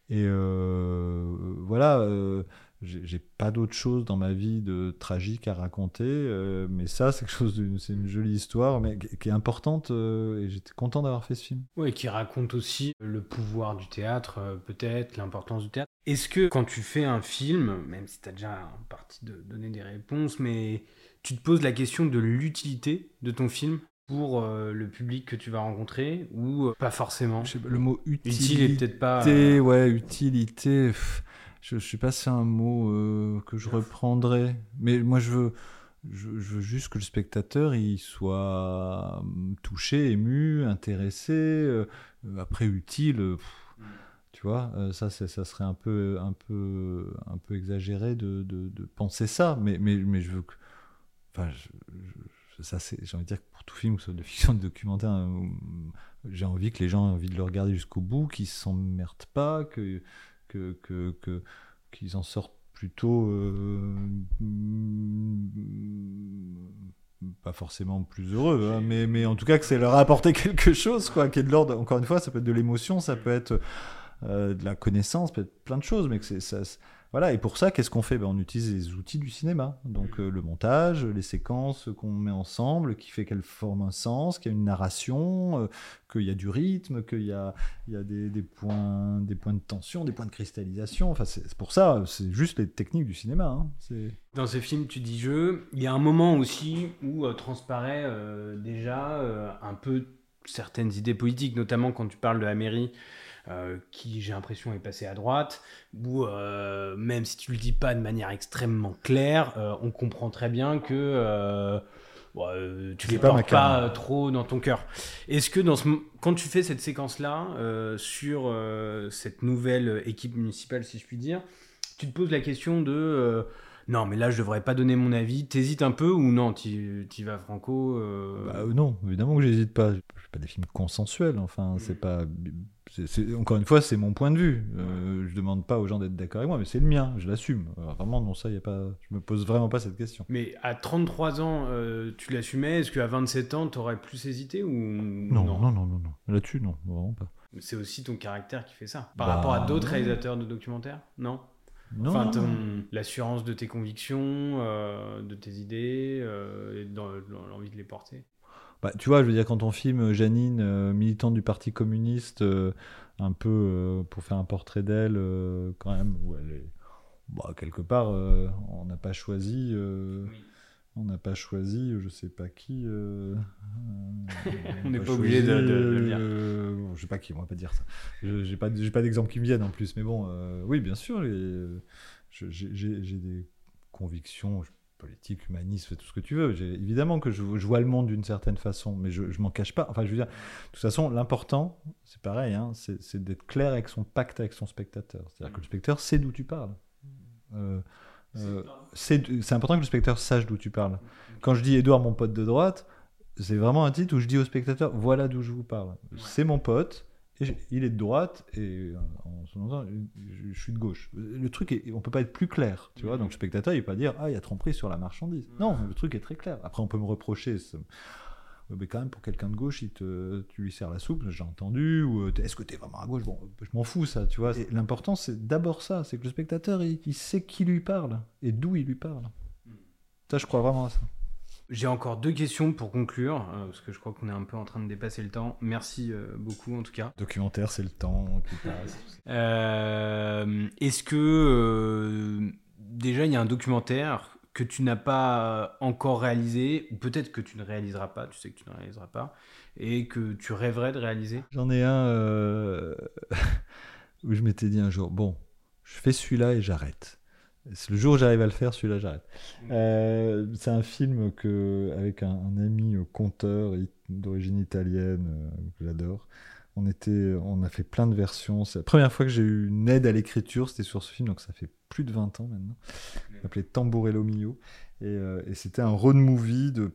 Et euh, voilà, euh, j'ai pas d'autre chose dans ma vie de tragique à raconter, euh, mais ça, c'est quelque chose, c'est une jolie histoire, mais qui est importante, euh, et j'étais content d'avoir fait ce film. Oui, qui raconte aussi le pouvoir du théâtre, euh, peut-être, l'importance du théâtre. Est-ce que quand tu fais un film, même si tu as déjà en partie de donner des réponses, mais tu te poses la question de l'utilité de ton film pour le public que tu vas rencontrer ou pas forcément? Le mot utilité, utile est peut-être pas. Ouais, utilité je ne sais pas si c'est un mot euh, que je reprendrais, mais moi je veux, je, veux juste que le spectateur il soit hum, touché, ému, intéressé, euh, après utile. Mm. tu vois, euh, ça, ça serait un peu, un peu, un peu exagéré de, de, de penser ça, mais, mais, mais je veux que, enfin, ça c'est, j'ai envie de dire que pour tout film, que ce soit de fiction, de documentaire, j'ai envie que les gens aient envie de le regarder jusqu'au bout, qu'ils s'emmerdent pas, que que, que, qu'ils en sortent plutôt euh, pas forcément plus heureux, hein, mais, mais en tout cas que ça leur a apporté [LAUGHS] quelque chose, quoi, qui est de l'ordre, encore une fois, ça peut être de l'émotion, ça peut être euh, de la connaissance, peut être plein de choses, mais que c'est, ça, voilà, et pour ça, qu'est-ce qu'on fait? Ben, On utilise les outils du cinéma. Donc euh, le montage, les séquences qu'on met ensemble, qui fait qu'elles forment un sens, qu'il y a une narration, euh, qu'il y a du rythme, qu'il y a, il y a des, points, des points de tension, des points de cristallisation. Enfin, c'est pour ça, c'est juste les techniques du cinéma. Hein. Dans ces films, tu dis jeu, il y a un moment aussi où euh, transparaît déjà un peu certaines idées politiques, notamment quand tu parles de la mairie. Euh, qui j'ai l'impression est passé à droite, ou euh, même si tu le dis pas de manière extrêmement claire, euh, on comprend très bien que tu les portes pas, trop dans ton cœur. Est-ce que dans ce, quand tu fais cette séquence-là sur cette nouvelle équipe municipale, si je puis dire, tu te poses la question de non, mais là, je devrais pas donner mon avis. T'hésites un peu ou non? Tu vas franco bah, Non, évidemment que j'hésite pas. Je fais pas des films consensuels. Enfin, c'est pas encore une fois, c'est mon point de vue. Euh, je demande pas aux gens d'être d'accord avec moi, mais c'est le mien, je l'assume. Euh, vraiment, non, ça, y a pas, je me pose vraiment pas cette question. Mais à 33 ans, euh, tu l'assumais Est-ce qu'à 27 ans, tu aurais plus hésité ou non, non, non, non, non, Là-dessus, non, vraiment pas. C'est aussi ton caractère qui fait ça. Par rapport à bah, d'autres réalisateurs de documentaires Non? Non, enfin, l'assurance de tes convictions, de tes idées, et dans l'envie de les porter. Bah, tu vois, je veux dire, quand on filme Janine, euh, militante du Parti communiste, euh, un peu euh, pour faire un portrait d'elle, quand même, où elle est. Bah, quelque part, on n'a pas choisi. On n'a pas choisi, je sais pas qui. [LAUGHS] on n'est pas, obligé de, le dire. je sais pas qui, on va pas dire ça. Je n'ai pas, pas d'exemple qui me viennent en plus, mais bon, oui, bien sûr, j'ai des convictions politique, humaniste, tout ce que tu veux. Évidemment que je, vois le monde d'une certaine façon, mais je, je m'en cache pas. Enfin, je veux dire, de toute façon, l'important, c'est pareil, hein, c'est d'être clair avec son pacte avec son spectateur. C'est-à-dire que le spectateur sait d'où tu parles. Euh, euh, c'est important que le spectateur sache d'où tu parles. Quand je dis Edouard, mon pote de droite, c'est vraiment un titre où je dis au spectateur, voilà d'où je vous parle. C'est mon pote, il est de droite et en ce moment, je, suis de gauche. Le truc, est, on peut pas être plus clair, tu vois. Donc le spectateur, il peut pas dire ah il y a tromperie sur la marchandise. Non, le truc est très clair. Après, on peut me reprocher. Mais quand même, pour quelqu'un de gauche, il te, tu lui sers la soupe, j'ai entendu, ou euh, est-ce que tu es vraiment à gauche? Bon, je m'en fous, ça, tu vois. L'important, c'est d'abord ça, c'est que le spectateur, il, il, sait qui lui parle et d'où il lui parle. Ça, je crois vraiment à ça. J'ai encore deux questions pour conclure, euh, parce que je crois qu'on est un peu en train de dépasser le temps. Merci euh, beaucoup en tout cas. Documentaire, c'est le temps qui passe. Euh, est-ce que déjà il y a un documentaire que tu n'as pas encore réalisé, ou peut-être que tu ne réaliseras pas, tu sais que tu ne réaliseras pas, et que tu rêverais de réaliser? J'en ai un [LAUGHS] où je m'étais dit un jour, bon, je fais celui-là et j'arrête. Le jour où j'arrive à le faire, celui-là, j'arrête. Euh, c'est un film que, avec un, ami conteur d'origine italienne euh, que j'adore. On, était, on a fait plein de versions. C'est la première fois que j'ai eu une aide à l'écriture, c'était sur ce film, donc ça fait plus de 20 ans maintenant. Il s'appelait Tamburello Mio. Euh, et, c'était un road movie de,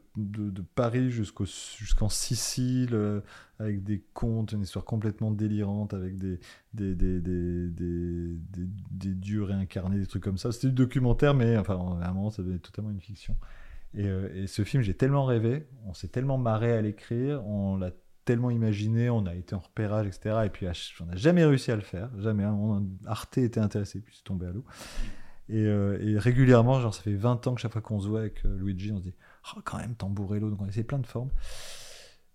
Paris jusqu'en Sicile, euh, avec des contes, une histoire complètement délirante, avec des, des, des, des, des dieux réincarnés, des trucs comme ça. C'était du documentaire, mais enfin, à un moment, ça devenait totalement une fiction. Et, euh, et ce film, j'ai tellement rêvé, on s'est tellement marré à l'écrire, on l'a tellement imaginé, on a été en repérage, etc. Et puis on n'a jamais réussi à le faire, jamais. Arte était intéressé, puis c'est tombé à l'eau. Et, euh, et régulièrement, genre, ça fait 20 ans que chaque fois qu'on se voit avec euh, Luigi, on se dit, oh, quand même, Tamburello. Donc on essaie plein de formes.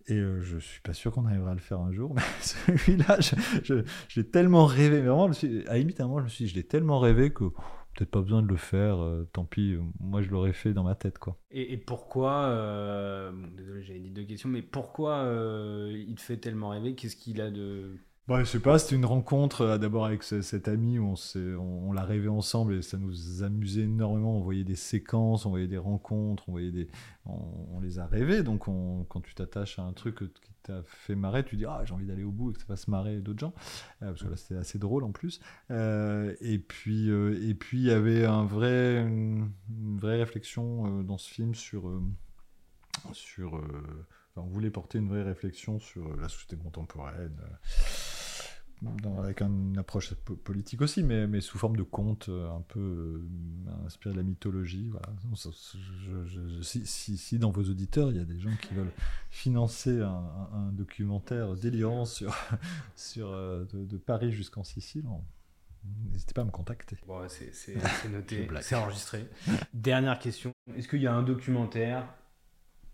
Et euh, je suis pas sûr qu'on arrivera à le faire un jour, [LAUGHS] mais celui-là, je, je- je l'ai tellement rêvé. Mais vraiment, à limite, à un moment, je me suis dit, je l'ai tellement rêvé que peut-être pas besoin de le faire. euh, tant pis, moi, je l'aurais fait dans ma tête, quoi. Et, pourquoi, euh, désolé, j'avais dit deux questions, mais pourquoi il te fait tellement rêver? Qu'est-ce qu'il a de. Bah, je sais pas, c'était une rencontre euh, d'abord avec ce- cet ami où on, on, l'a rêvé ensemble et ça nous amusait énormément. On voyait des séquences, on voyait des rencontres, on voyait des, on, les a rêvés. Donc on- quand tu t'attaches à un truc qui t'a fait marrer, tu dis ah j'ai envie d'aller au bout et que ça fasse marrer d'autres gens Euh, parce que là c'était assez drôle en plus. Euh, et puis il y avait un vrai une, vraie réflexion dans ce film sur sur enfin, on voulait porter une vraie réflexion sur euh, la société contemporaine. euh, dans- avec une approche po- politique aussi, mais, mais sous forme de conte euh, un peu inspiré de la mythologie. Voilà. Je- je- si, si- si dans vos auditeurs, il y a des gens qui veulent financer un, documentaire délirant sur, [LAUGHS] sur, de, de Paris jusqu'en Sicile, on- n'hésitez pas à me contacter. Bon, [LAUGHS] c'est noté, c'est enregistré. Dernière question. Est-ce qu'il y a un documentaire,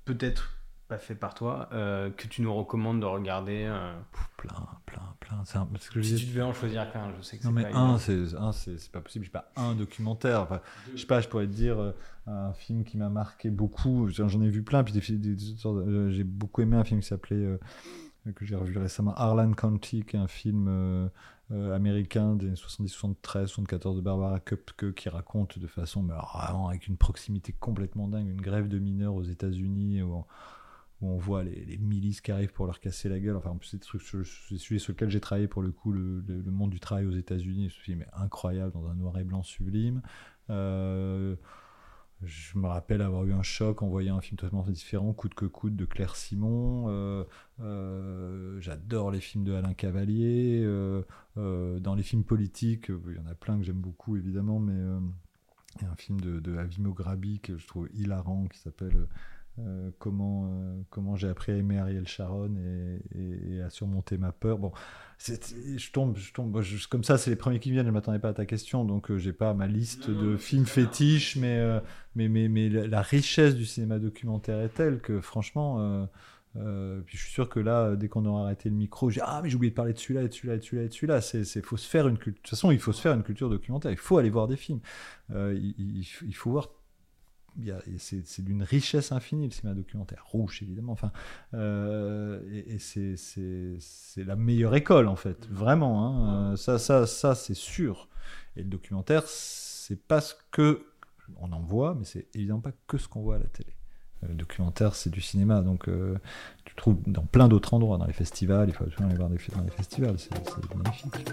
peut-être pas fait par toi, euh, que tu nous recommandes de regarder euh, Plein, plein, plein. C'est un- parce que je Si disais- tu devais en choisir qu'un, je sais que Non c'est mais pas un, c'est un, c'est c'est pas possible. J'ai pas un documentaire. Enfin, je sais pas, je pourrais te dire euh, un film qui m'a marqué beaucoup. J'en ai vu plein. Puis des, films- des- j'ai beaucoup aimé un film qui s'appelait euh, que j'ai revu récemment, Harlan County, qui est un film euh, euh, américain des années 70, 73, 74 de Barbara Kupke qui raconte de façon mais alors, vraiment avec une proximité complètement dingue une grève de mineurs aux États-Unis où on voit les, milices qui arrivent pour leur casser la gueule. Enfin, en plus, c'est des trucs, sur- lesquels j'ai travaillé pour le coup, le, le- le monde du travail aux États-Unis. Ce film est incroyable dans un noir et blanc sublime. Euh, je me rappelle avoir eu un choc en voyant un film totalement différent, Coûte que coûte, de Claire Simon. Euh, euh, J'adore les films de Alain Cavalier. Dans les films politiques, il y en a plein que j'aime beaucoup, évidemment, mais il y a un film de, de Avimo Grabi que je trouve hilarant qui s'appelle euh, Comment, euh, comment j'ai appris à aimer Ariel Sharon et, et- et à surmonter ma peur. Bon, je tombe, je tombe je- comme ça, c'est les premiers qui viennent. Je ne m'attendais pas à ta question, donc euh, j'ai pas ma liste de films fétiches, mais, euh, mais, mais, mais la, la richesse du cinéma documentaire est telle que franchement. puis je suis sûr que là, dès qu'on aura arrêté le micro, j'ai ah mais j'ai oublié de parler de celui-là et de celui-là et de celui-là et de celui-là. C'est, c'est faut se faire une culture. De toute façon, il faut se faire une culture documentaire. Il faut aller voir des films. Il, il- il faut voir. C'est, d'une richesse infinie le cinéma documentaire, rouge évidemment. Enfin, euh, et, et c'est, la meilleure école en fait, vraiment. hein. Euh, ça, ça, ça, c'est sûr. Et le documentaire, c'est pas ce que on en voit, mais c'est évidemment pas que ce qu'on voit à la télé. Euh, Le documentaire, c'est du cinéma, donc euh, tu trouves dans plein d'autres endroits, dans les festivals, il faut absolument aller voir des films dans les festivals, c'est magnifique.